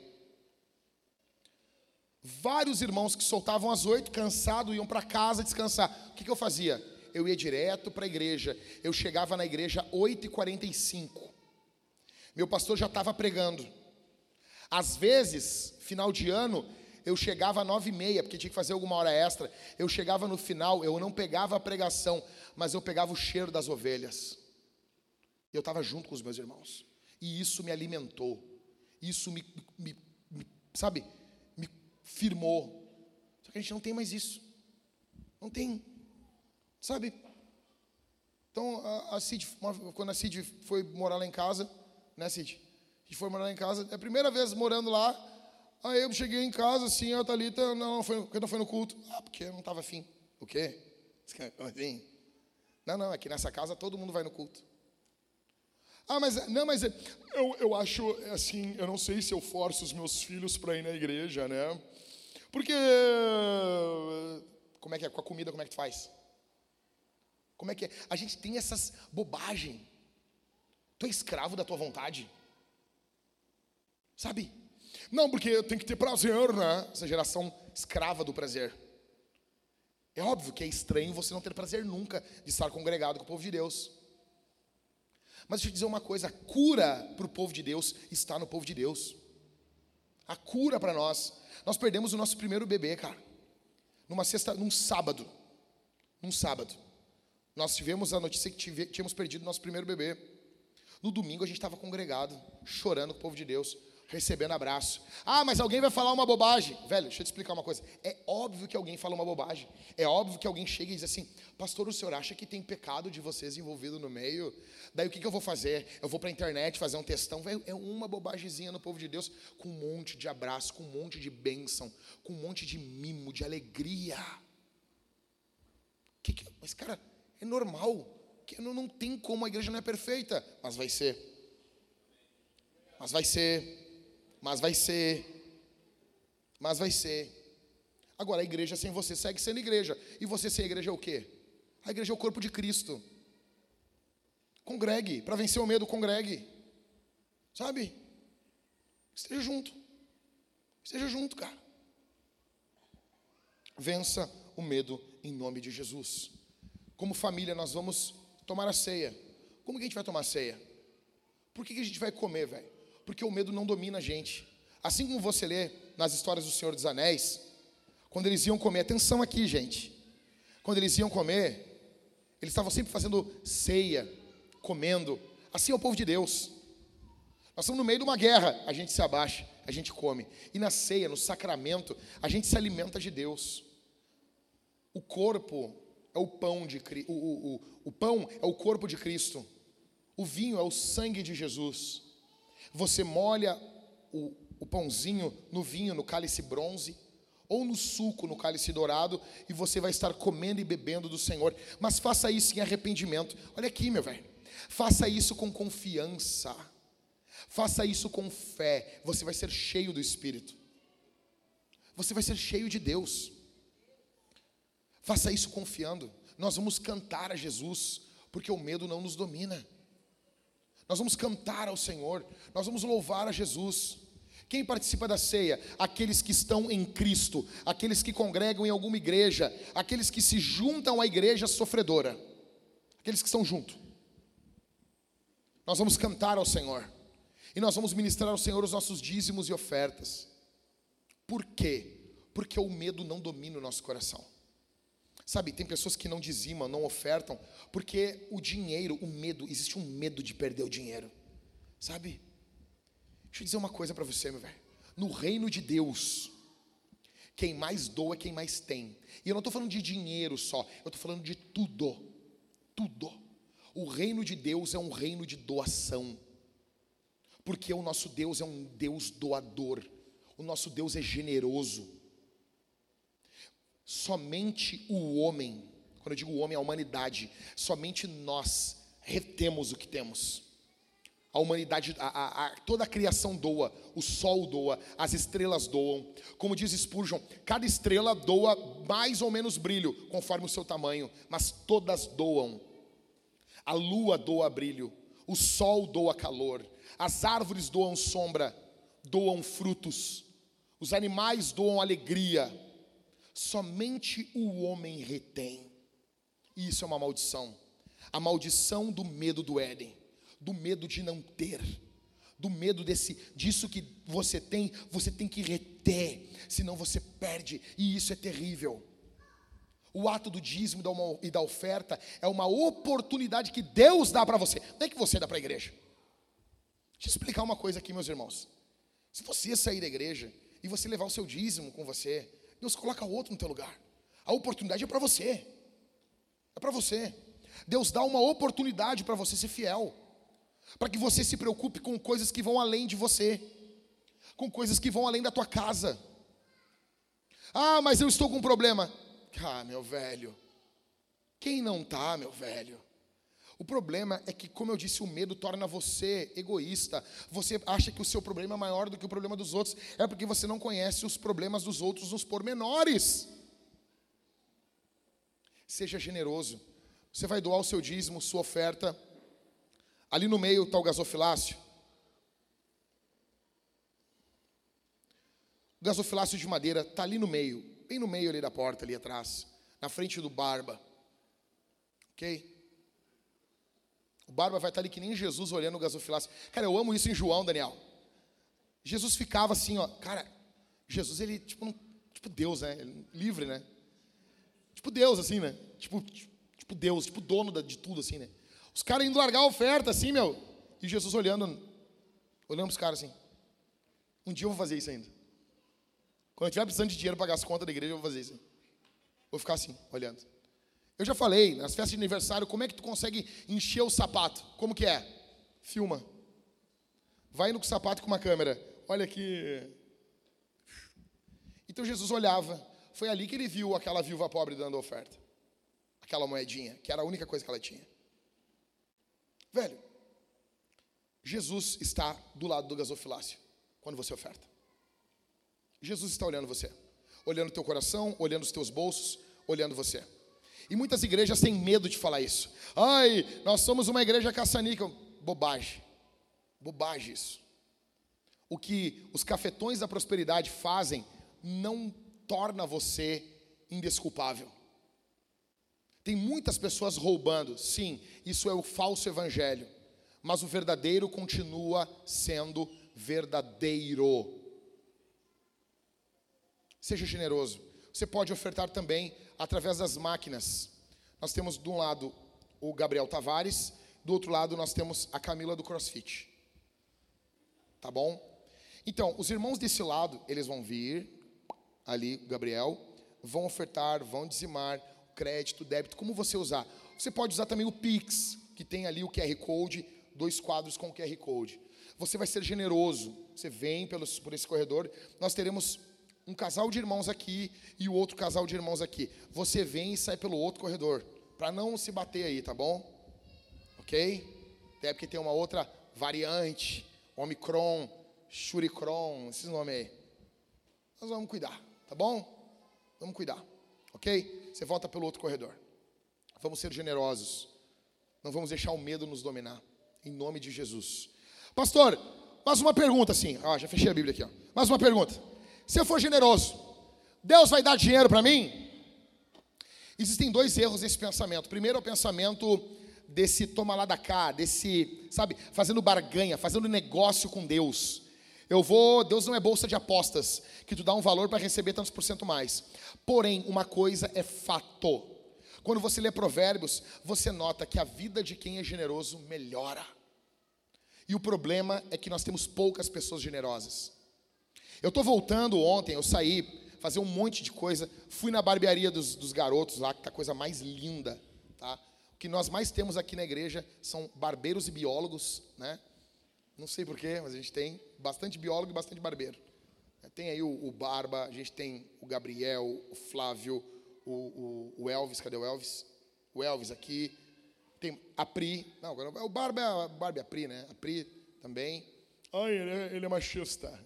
Vários irmãos que soltavam às 8, cansados, iam para casa descansar. O que, que eu fazia? Eu ia direto para a igreja. Eu chegava na igreja 8h45. Meu pastor já estava pregando. Às vezes, final de ano, eu chegava às nove e meia, porque tinha que fazer alguma hora extra. Eu chegava no final, eu não pegava a pregação, mas eu pegava o cheiro das ovelhas. Eu estava junto com os meus irmãos. E isso me alimentou. Isso me, me, me, sabe, me firmou. Só que a gente não tem mais isso. Não tem. Sabe? Então, a, a Cid, quando a Cid foi morar lá em casa, né, Cid? Gente foi morar em casa, é a primeira vez morando lá. Aí eu cheguei em casa, assim, a Thalita, não, foi, porque não foi no culto? Ah, porque eu não estava afim. O quê? Assim? Não, não, aqui nessa casa todo mundo vai no culto. Ah, mas, não, mas eu, eu acho, assim, eu não sei se eu forço os meus filhos para ir na igreja, né? Porque, como é que é, com a comida, como é que tu faz? Como é que é? A gente tem essas bobagens. Tu é escravo da tua vontade? Sabe? Não, porque tem que ter prazer, né? Essa geração escrava do prazer. É óbvio que é estranho você não ter prazer nunca de estar congregado com o povo de Deus. Mas deixa eu dizer uma coisa: a cura para o povo de Deus está no povo de Deus. A cura para nós. Nós perdemos o nosso primeiro bebê, cara. Numa sexta, num sábado. Num sábado. Nós tivemos a notícia que tínhamos perdido o nosso primeiro bebê. No domingo a gente estava congregado, chorando com o povo de Deus recebendo abraço. Ah, mas alguém vai falar uma bobagem. Velho, deixa eu te explicar uma coisa. É óbvio que alguém fala uma bobagem. É óbvio que alguém chega e diz assim: Pastor, o senhor acha que tem pecado de vocês envolvido no meio? Daí o que, que eu vou fazer? Eu vou para a internet fazer um textão. Velho, é uma bobagemzinha no povo de Deus, com um monte de abraço, com um monte de bênção, com um monte de mimo, de alegria. Que que, mas, cara, é normal. Que não, não tem como, a igreja não é perfeita, mas vai ser. Mas vai ser mas vai ser. Mas vai ser. Agora, a igreja sem você segue sendo igreja. E você sem igreja é o quê? A igreja é o corpo de Cristo. Congregue. Para vencer o medo, congregue. Sabe? Esteja junto. Esteja junto, cara. Vença o medo em nome de Jesus. Como família, nós vamos tomar a ceia. Como que a gente vai tomar a ceia? Por que, que a gente vai comer, velho? Porque o medo não domina a gente. Assim como você lê nas histórias do Senhor dos Anéis, quando eles iam comer, atenção aqui, gente. Quando eles iam comer, eles estavam sempre fazendo ceia, comendo. Assim é o povo de Deus. Nós estamos no meio de uma guerra, a gente se abaixa, a gente come. E na ceia, no sacramento, a gente se alimenta de Deus. O corpo é o pão de o, o, o, o pão é o corpo de Cristo. O vinho é o sangue de Jesus. Você molha o, o pãozinho no vinho, no cálice bronze, ou no suco, no cálice dourado, e você vai estar comendo e bebendo do Senhor. Mas faça isso em arrependimento. Olha aqui, meu velho. Faça isso com confiança. Faça isso com fé. Você vai ser cheio do Espírito. Você vai ser cheio de Deus. Faça isso confiando. Nós vamos cantar a Jesus, porque o medo não nos domina. Nós vamos cantar ao Senhor, nós vamos louvar a Jesus. Quem participa da ceia? Aqueles que estão em Cristo, aqueles que congregam em alguma igreja, aqueles que se juntam à igreja sofredora, aqueles que estão junto. Nós vamos cantar ao Senhor e nós vamos ministrar ao Senhor os nossos dízimos e ofertas. Por quê? Porque o medo não domina o nosso coração. Sabe, tem pessoas que não dizimam, não ofertam, porque o dinheiro, o medo, existe um medo de perder o dinheiro. Sabe? Deixa eu dizer uma coisa para você, meu velho. No reino de Deus, quem mais doa é quem mais tem. E eu não estou falando de dinheiro só, eu estou falando de tudo. Tudo. O reino de Deus é um reino de doação. Porque o nosso Deus é um Deus doador. O nosso Deus é generoso. Somente o homem, quando eu digo o homem, a humanidade, somente nós retemos o que temos. A humanidade, a, a, a, toda a criação doa, o sol doa, as estrelas doam. Como diz Spurgeon, cada estrela doa mais ou menos brilho, conforme o seu tamanho, mas todas doam. A lua doa brilho, o sol doa calor, as árvores doam sombra, doam frutos, os animais doam alegria. Somente o homem retém. E isso é uma maldição. A maldição do medo do Éden do medo de não ter, do medo desse disso que você tem, você tem que reter, senão você perde, e isso é terrível. O ato do dízimo e da oferta é uma oportunidade que Deus dá para você, não é que você dá para a igreja. Deixa eu explicar uma coisa aqui, meus irmãos. Se você sair da igreja e você levar o seu dízimo com você, Deus coloca outro no teu lugar. A oportunidade é para você. É para você. Deus dá uma oportunidade para você ser fiel para que você se preocupe com coisas que vão além de você, com coisas que vão além da tua casa. Ah, mas eu estou com um problema. Ah, meu velho, quem não tá, meu velho? O problema é que, como eu disse, o medo torna você egoísta. Você acha que o seu problema é maior do que o problema dos outros. É porque você não conhece os problemas dos outros nos pormenores. Seja generoso. Você vai doar o seu dízimo, sua oferta Ali no meio está o gasofilácio. O gasofilácio de madeira está ali no meio, bem no meio ali da porta, ali atrás, na frente do barba. Ok? O barba vai estar ali que nem Jesus olhando o gasofilácio. Cara, eu amo isso em João, Daniel. Jesus ficava assim, ó. Cara, Jesus, ele, tipo, tipo Deus, né? Livre, né? Tipo Deus, assim, né? Tipo, tipo Deus, tipo dono de tudo, assim, né? Os caras indo largar a oferta, assim, meu. E Jesus olhando, olhando os caras assim. Um dia eu vou fazer isso ainda. Quando eu estiver precisando de dinheiro para pagar as contas da igreja, eu vou fazer isso. Vou ficar assim, olhando. Eu já falei, nas festas de aniversário, como é que tu consegue encher o sapato? Como que é? Filma. Vai indo com o sapato com uma câmera. Olha aqui. Então Jesus olhava. Foi ali que ele viu aquela viúva pobre dando oferta. Aquela moedinha, que era a única coisa que ela tinha. Velho, Jesus está do lado do gasofilácio quando você oferta. Jesus está olhando você, olhando o teu coração, olhando os teus bolsos, olhando você. E muitas igrejas têm medo de falar isso. Ai, nós somos uma igreja caçanica. Bobagem. Bobagem isso. O que os cafetões da prosperidade fazem não torna você indesculpável. Tem muitas pessoas roubando, sim, isso é o falso evangelho, mas o verdadeiro continua sendo verdadeiro. Seja generoso. Você pode ofertar também através das máquinas. Nós temos de um lado o Gabriel Tavares, do outro lado nós temos a Camila do CrossFit. Tá bom? Então, os irmãos desse lado, eles vão vir ali, Gabriel, vão ofertar, vão dizimar crédito, débito, como você usar. Você pode usar também o Pix, que tem ali o QR Code, dois quadros com o QR Code. Você vai ser generoso, você vem pelos, por esse corredor, nós teremos um casal de irmãos aqui e o outro casal de irmãos aqui. Você vem e sai pelo outro corredor, para não se bater aí, tá bom? Ok? Até porque tem uma outra variante, Omicron, Shuricron, esses nomes aí. Nós vamos cuidar, tá bom? Vamos cuidar, ok? Você volta pelo outro corredor. Vamos ser generosos. Não vamos deixar o medo nos dominar. Em nome de Jesus. Pastor, mais uma pergunta assim. Ah, já fechei a Bíblia aqui. Ó. Mais uma pergunta. Se eu for generoso, Deus vai dar dinheiro para mim? Existem dois erros nesse pensamento. Primeiro é o pensamento desse toma lá da cá, desse, sabe, fazendo barganha, fazendo negócio com Deus. Eu vou, Deus não é bolsa de apostas, que tu dá um valor para receber tantos por cento mais. Porém, uma coisa é fato. Quando você lê Provérbios, você nota que a vida de quem é generoso melhora. E o problema é que nós temos poucas pessoas generosas. Eu estou voltando ontem, eu saí fazer um monte de coisa, fui na barbearia dos, dos garotos lá, que tá a coisa mais linda, tá? O que nós mais temos aqui na igreja são barbeiros e biólogos, né? Não sei porquê, mas a gente tem bastante biólogo e bastante barbeiro. Tem aí o, o Barba, a gente tem o Gabriel, o Flávio, o, o, o, Elvis, cadê o Elvis? O Elvis aqui. Tem a Pri. Não, o Barba é a, é a Pri, né? A Pri também. Ai, ele é, ele é machista.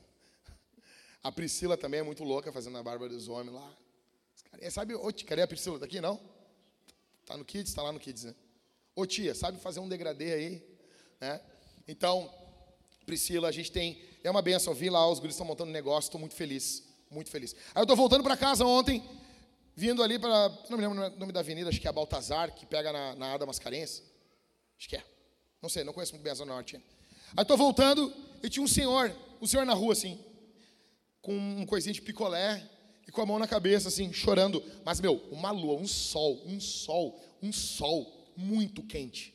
A Priscila também é muito louca fazendo a barba dos homens lá. É, sabe, ô, cadê a Priscila? Tá aqui, não? Tá no Kids? Tá lá no Kids, né? Ô tia, sabe fazer um degradê aí? Né? Então, Priscila, a gente tem. É uma benção, vi lá, os guris estão montando um negócio, estou muito feliz, muito feliz. Aí eu estou voltando para casa ontem, vindo ali para. Não me lembro o nome da avenida, acho que é Baltazar, que pega na, na Ada Mascarenhas. Acho que é. Não sei, não conheço muito bem a Zona Norte. Aí estou voltando e tinha um senhor, um senhor na rua assim, com um coisinho de picolé e com a mão na cabeça, assim, chorando. Mas, meu, uma lua, um sol, um sol, um sol muito quente.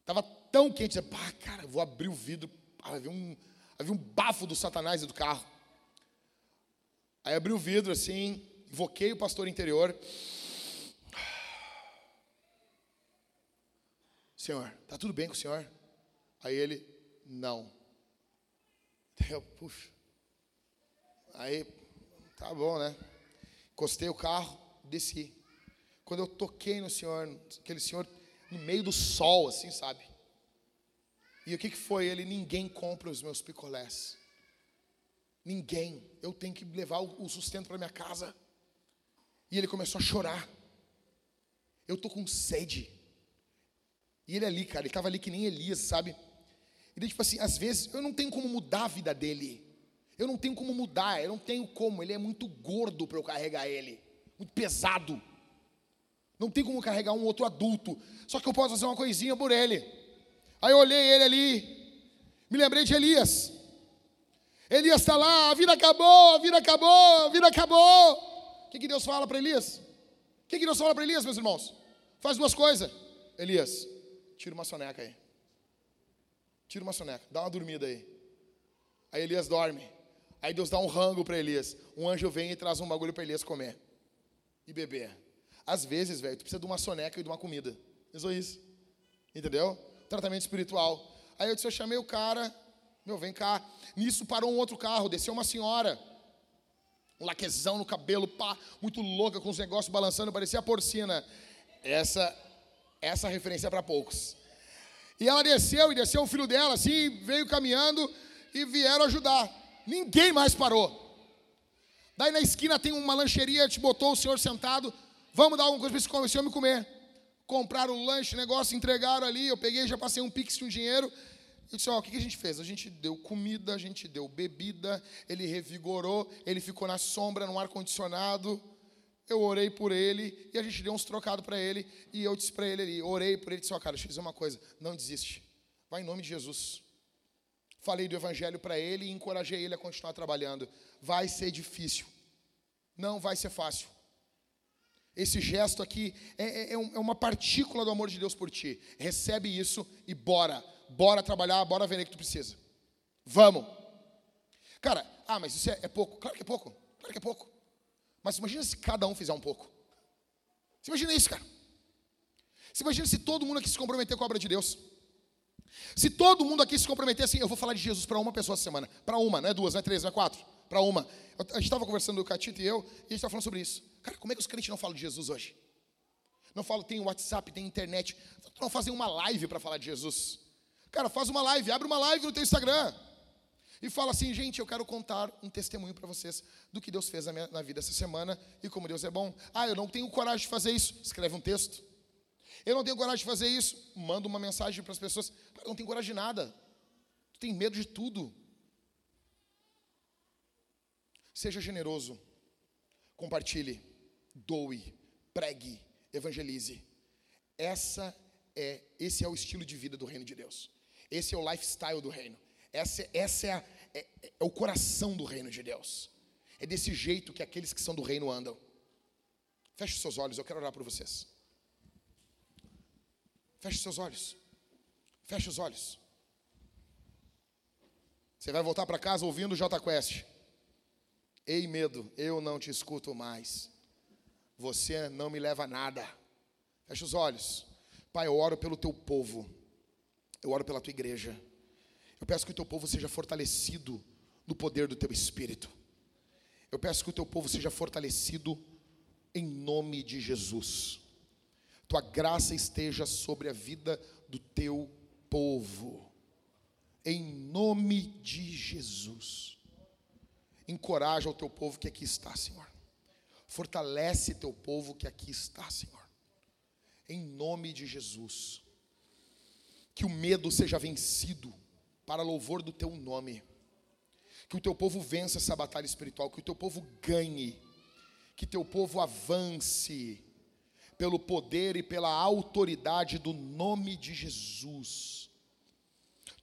Estava tão quente. Pá, cara, vou abrir o vidro. havia, um, havia um bafo do satanás do carro. Aí abri o vidro assim, invoquei o pastor interior. Senhor, tá tudo bem com o senhor? Aí ele, não. Eu, puxa. Aí, tá bom, né? Encostei o carro, desci. Quando eu toquei no senhor, aquele senhor no meio do sol, assim, sabe? E o que, que foi? Ele, ninguém compra os meus picolés. Ninguém. Eu tenho que levar o sustento para minha casa. E ele começou a chorar. Eu tô com sede. E ele ali, cara, ele estava ali que nem Elias, sabe? Ele tipo assim, às vezes eu não tenho como mudar a vida dele. Eu não tenho como mudar, eu não tenho como. Ele é muito gordo para eu carregar ele, muito pesado. Não tem como carregar um outro adulto. Só que eu posso fazer uma coisinha por ele. Aí eu olhei ele ali, me lembrei de Elias. Elias está lá, a vida acabou, a vida acabou, a vida acabou. O que, que Deus fala para Elias? O que, que Deus fala para Elias, meus irmãos? Faz duas coisas. Elias, tira uma soneca aí. Tira uma soneca, dá uma dormida aí. Aí Elias dorme. Aí Deus dá um rango para Elias. Um anjo vem e traz um bagulho para Elias comer e beber. Às vezes, velho, tu precisa de uma soneca e de uma comida. É só isso. Entendeu? tratamento espiritual. Aí eu disse, eu chamei o cara, meu, vem cá. Nisso parou um outro carro, desceu uma senhora. Um laquezão no cabelo, pá, muito louca, com os negócios balançando, parecia a porcina. Essa, essa referência é para poucos. E ela desceu, e desceu o filho dela, assim, veio caminhando e vieram ajudar. Ninguém mais parou. Daí na esquina tem uma lancheria, te botou o senhor sentado. Vamos dar alguma coisa para esse homem comer compraram o lanche, negócio, entregaram ali. Eu peguei, já passei um pix de um dinheiro. E disse: Ó, o que a gente fez? A gente deu comida, a gente deu bebida, ele revigorou, ele ficou na sombra, no ar-condicionado. Eu orei por ele e a gente deu uns trocados para ele. E eu disse para ele ali: orei por ele. Disse: Ó, cara, deixa eu dizer uma coisa, não desiste. Vai em nome de Jesus. Falei do evangelho para ele e encorajei ele a continuar trabalhando. Vai ser difícil, não vai ser fácil. Esse gesto aqui é, é, é, é, uma partícula do amor de Deus por ti. Recebe isso e bora. Bora trabalhar, bora ver o que tu precisa. Vamos. Cara, ah, mas isso é, é, pouco. Claro que é pouco. Claro que é pouco. Mas imagina se cada um fizer um pouco. Você imagina isso, cara. Você imagina se todo mundo aqui se comprometer com a obra de Deus. Se todo mundo aqui se comprometer assim, eu vou falar de Jesus para uma pessoa essa semana. Para uma, não é duas, não é três, não é quatro. Para uma. A gente estava conversando, o Catito e eu, e a gente estava falando sobre isso. Cara, como é que os crentes não falam de Jesus hoje? Não falam, tem WhatsApp, tem internet. Não fazem uma live para falar de Jesus. Cara, faz uma live, abre uma live no teu Instagram. E fala assim, gente, eu quero contar um testemunho para vocês do que Deus fez na, minha, na vida essa semana e como Deus é bom. Ah, eu não tenho coragem de fazer isso. Escreve um texto. Eu não tenho coragem de fazer isso. Manda uma mensagem para as pessoas. Não tenho coragem de nada. Tu tem medo de tudo. Seja generoso. Compartilhe. Doe. Pregue. Evangelize. Essa é, esse é o estilo de vida do reino de Deus. Esse é o lifestyle do reino. Essa, essa é, a, é, é o coração do reino de Deus. É desse jeito que aqueles que são do reino andam. Feche seus olhos, eu quero orar por vocês. Feche seus olhos. Feche os olhos. Você vai voltar para casa ouvindo o J Quest. Ei, medo, eu não te escuto mais. Você não me leva a nada. Feche os olhos. Pai, eu oro pelo teu povo. Eu oro pela tua igreja. Eu peço que o teu povo seja fortalecido no poder do teu espírito. Eu peço que o teu povo seja fortalecido em nome de Jesus. Tua graça esteja sobre a vida do teu povo. Em nome de Jesus. Encoraja o teu povo que aqui está, Senhor. Fortalece teu povo que aqui está, Senhor. Em nome de Jesus. Que o medo seja vencido para louvor do teu nome. Que o teu povo vença essa batalha espiritual, que o teu povo ganhe, que teu povo avance pelo poder e pela autoridade do nome de Jesus.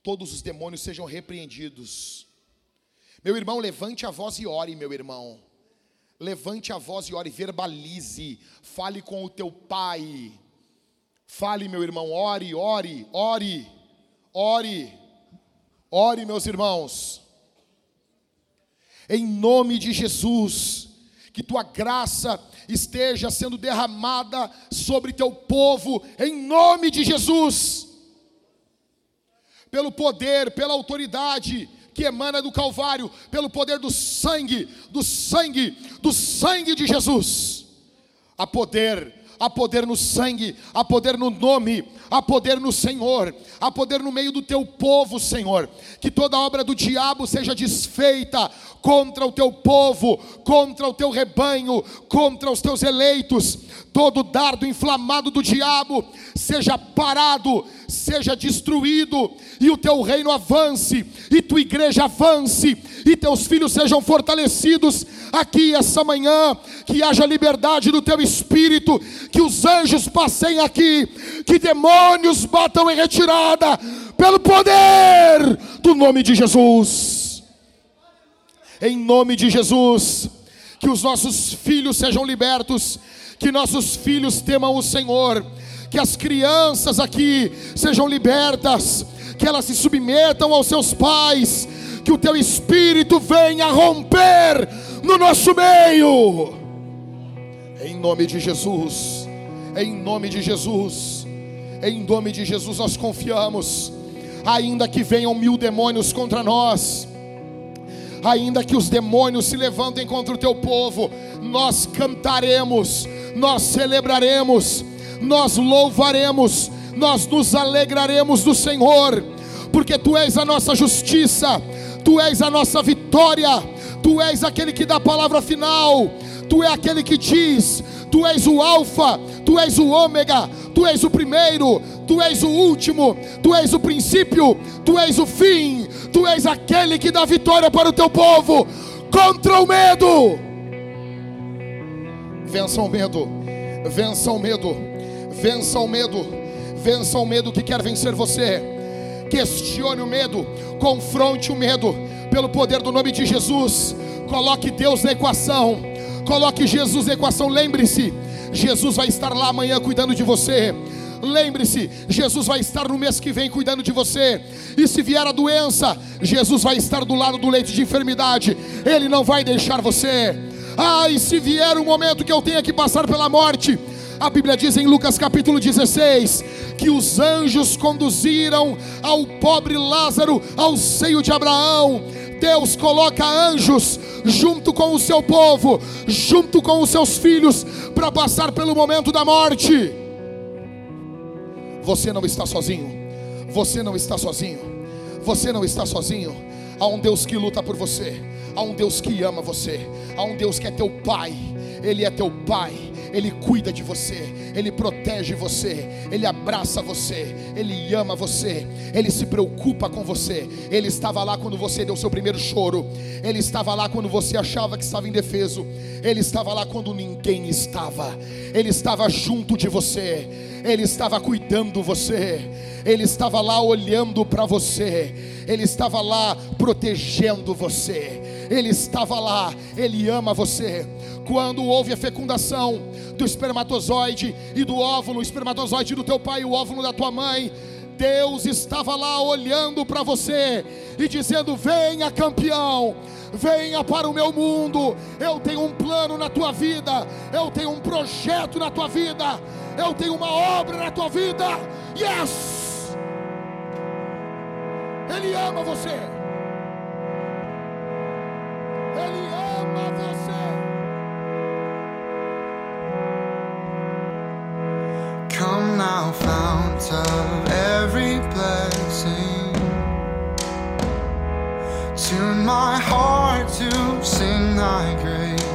Todos os demônios sejam repreendidos. Meu irmão, levante a voz e ore, meu irmão. Levante a voz e ore, verbalize, fale com o teu pai. Fale, meu irmão, ore, ore, ore, ore. Ore, meus irmãos, em nome de Jesus, que tua graça esteja sendo derramada sobre teu povo, em nome de Jesus, pelo poder, pela autoridade que emana do Calvário, pelo poder do sangue, do sangue, do sangue de Jesus, a poder há poder no sangue, há poder no nome, há poder no Senhor, há poder no meio do teu povo, Senhor. Que toda obra do diabo seja desfeita contra o teu povo, contra o teu rebanho, contra os teus eleitos. Todo dardo inflamado do diabo seja parado, seja destruído, e o teu reino avance, e tua igreja avance, e teus filhos sejam fortalecidos aqui essa manhã, que haja liberdade do teu espírito, que os anjos passem aqui, que demônios batam em retirada, pelo poder do nome de Jesus. Em nome de Jesus, que os nossos filhos sejam libertos, que nossos filhos temam o Senhor, que as crianças aqui sejam libertas, que elas se submetam aos seus pais, que o teu espírito venha romper no nosso meio. Em nome de Jesus, em nome de Jesus, em nome de Jesus nós confiamos. Ainda que venham mil demônios contra nós, ainda que os demônios se levantem contra o teu povo, nós cantaremos, nós celebraremos, nós louvaremos, nós nos alegraremos do Senhor, porque tu és a nossa justiça, tu és a nossa vitória, tu és aquele que dá a palavra final, tu és aquele que diz, tu és o Alfa, tu és o Ômega, tu és o primeiro, tu és o último, tu és o princípio, tu és o fim, tu és aquele que dá vitória para o teu povo contra o medo. Vença o medo, vença o medo, vença o medo, vença o medo que quer vencer você questione o medo, confronte o medo, pelo poder do nome de Jesus. Coloque Deus na equação, coloque Jesus na equação. Lembre-se, Jesus vai estar lá amanhã cuidando de você. Lembre-se, Jesus vai estar no mês que vem cuidando de você. E se vier a doença, Jesus vai estar do lado do leite de enfermidade. Ele não vai deixar você. Ah, e se vier o momento que eu tenha que passar pela morte, A Bíblia diz em Lucas capítulo 16 que os anjos conduziram ao pobre Lázaro ao seio de Abraão. Deus coloca anjos junto com o seu povo, junto com os seus filhos, para passar pelo momento da morte. Você não está sozinho. Você não está sozinho. Você não está sozinho. Há um Deus que luta por você. Há um Deus que ama você. Há um Deus que é teu Pai. Ele é teu Pai. Ele cuida de você, Ele protege você, Ele abraça você, Ele ama você, Ele se preocupa com você. Ele estava lá quando você deu seu primeiro choro, Ele estava lá quando você achava que estava indefeso, Ele estava lá quando ninguém estava, Ele estava junto de você, Ele estava cuidando você, Ele estava lá olhando para você, Ele estava lá protegendo você, Ele estava lá, Ele ama você. Quando houve a fecundação do espermatozoide e do óvulo, o espermatozoide do teu pai e o óvulo da tua mãe, Deus estava lá olhando para você e dizendo: Venha, campeão, venha para o meu mundo. Eu tenho um plano na tua vida, eu tenho um projeto na tua vida, eu tenho uma obra na tua vida. Yes! Ele ama você. Ele ama você. Come now, fount of every blessing. Tune my heart to sing thy grace.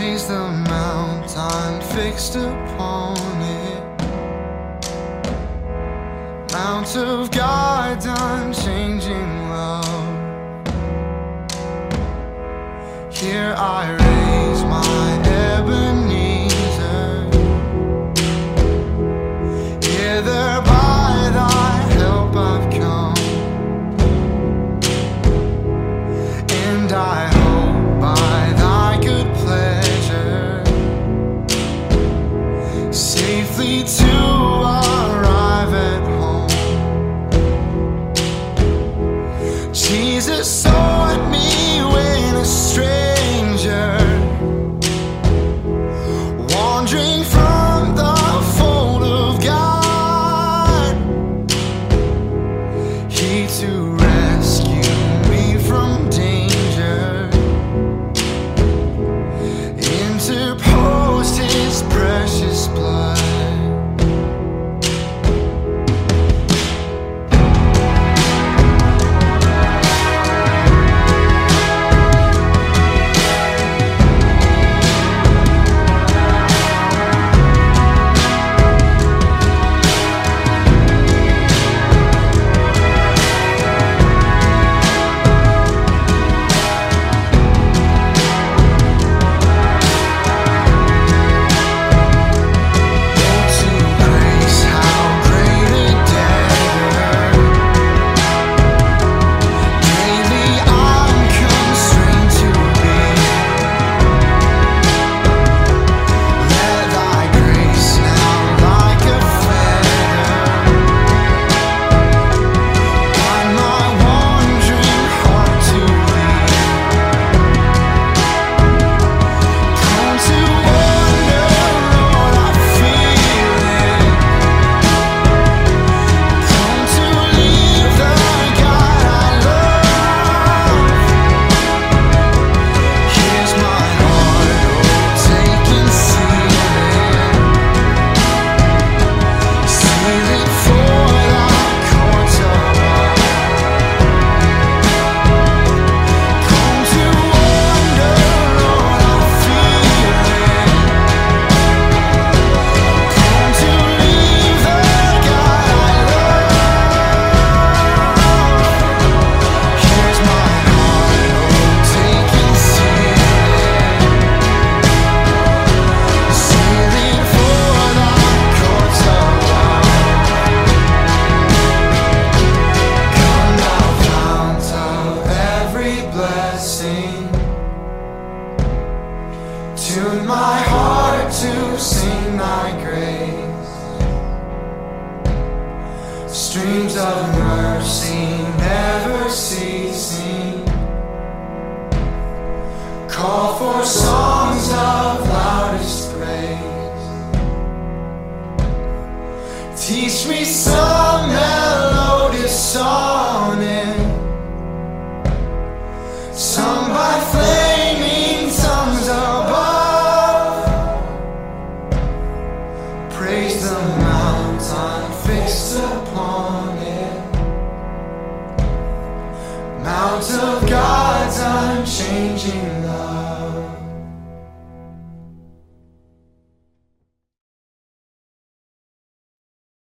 Praise the mount I'm fixed upon it. Mount of God's unchanging love. Here I raise my Ebenezer.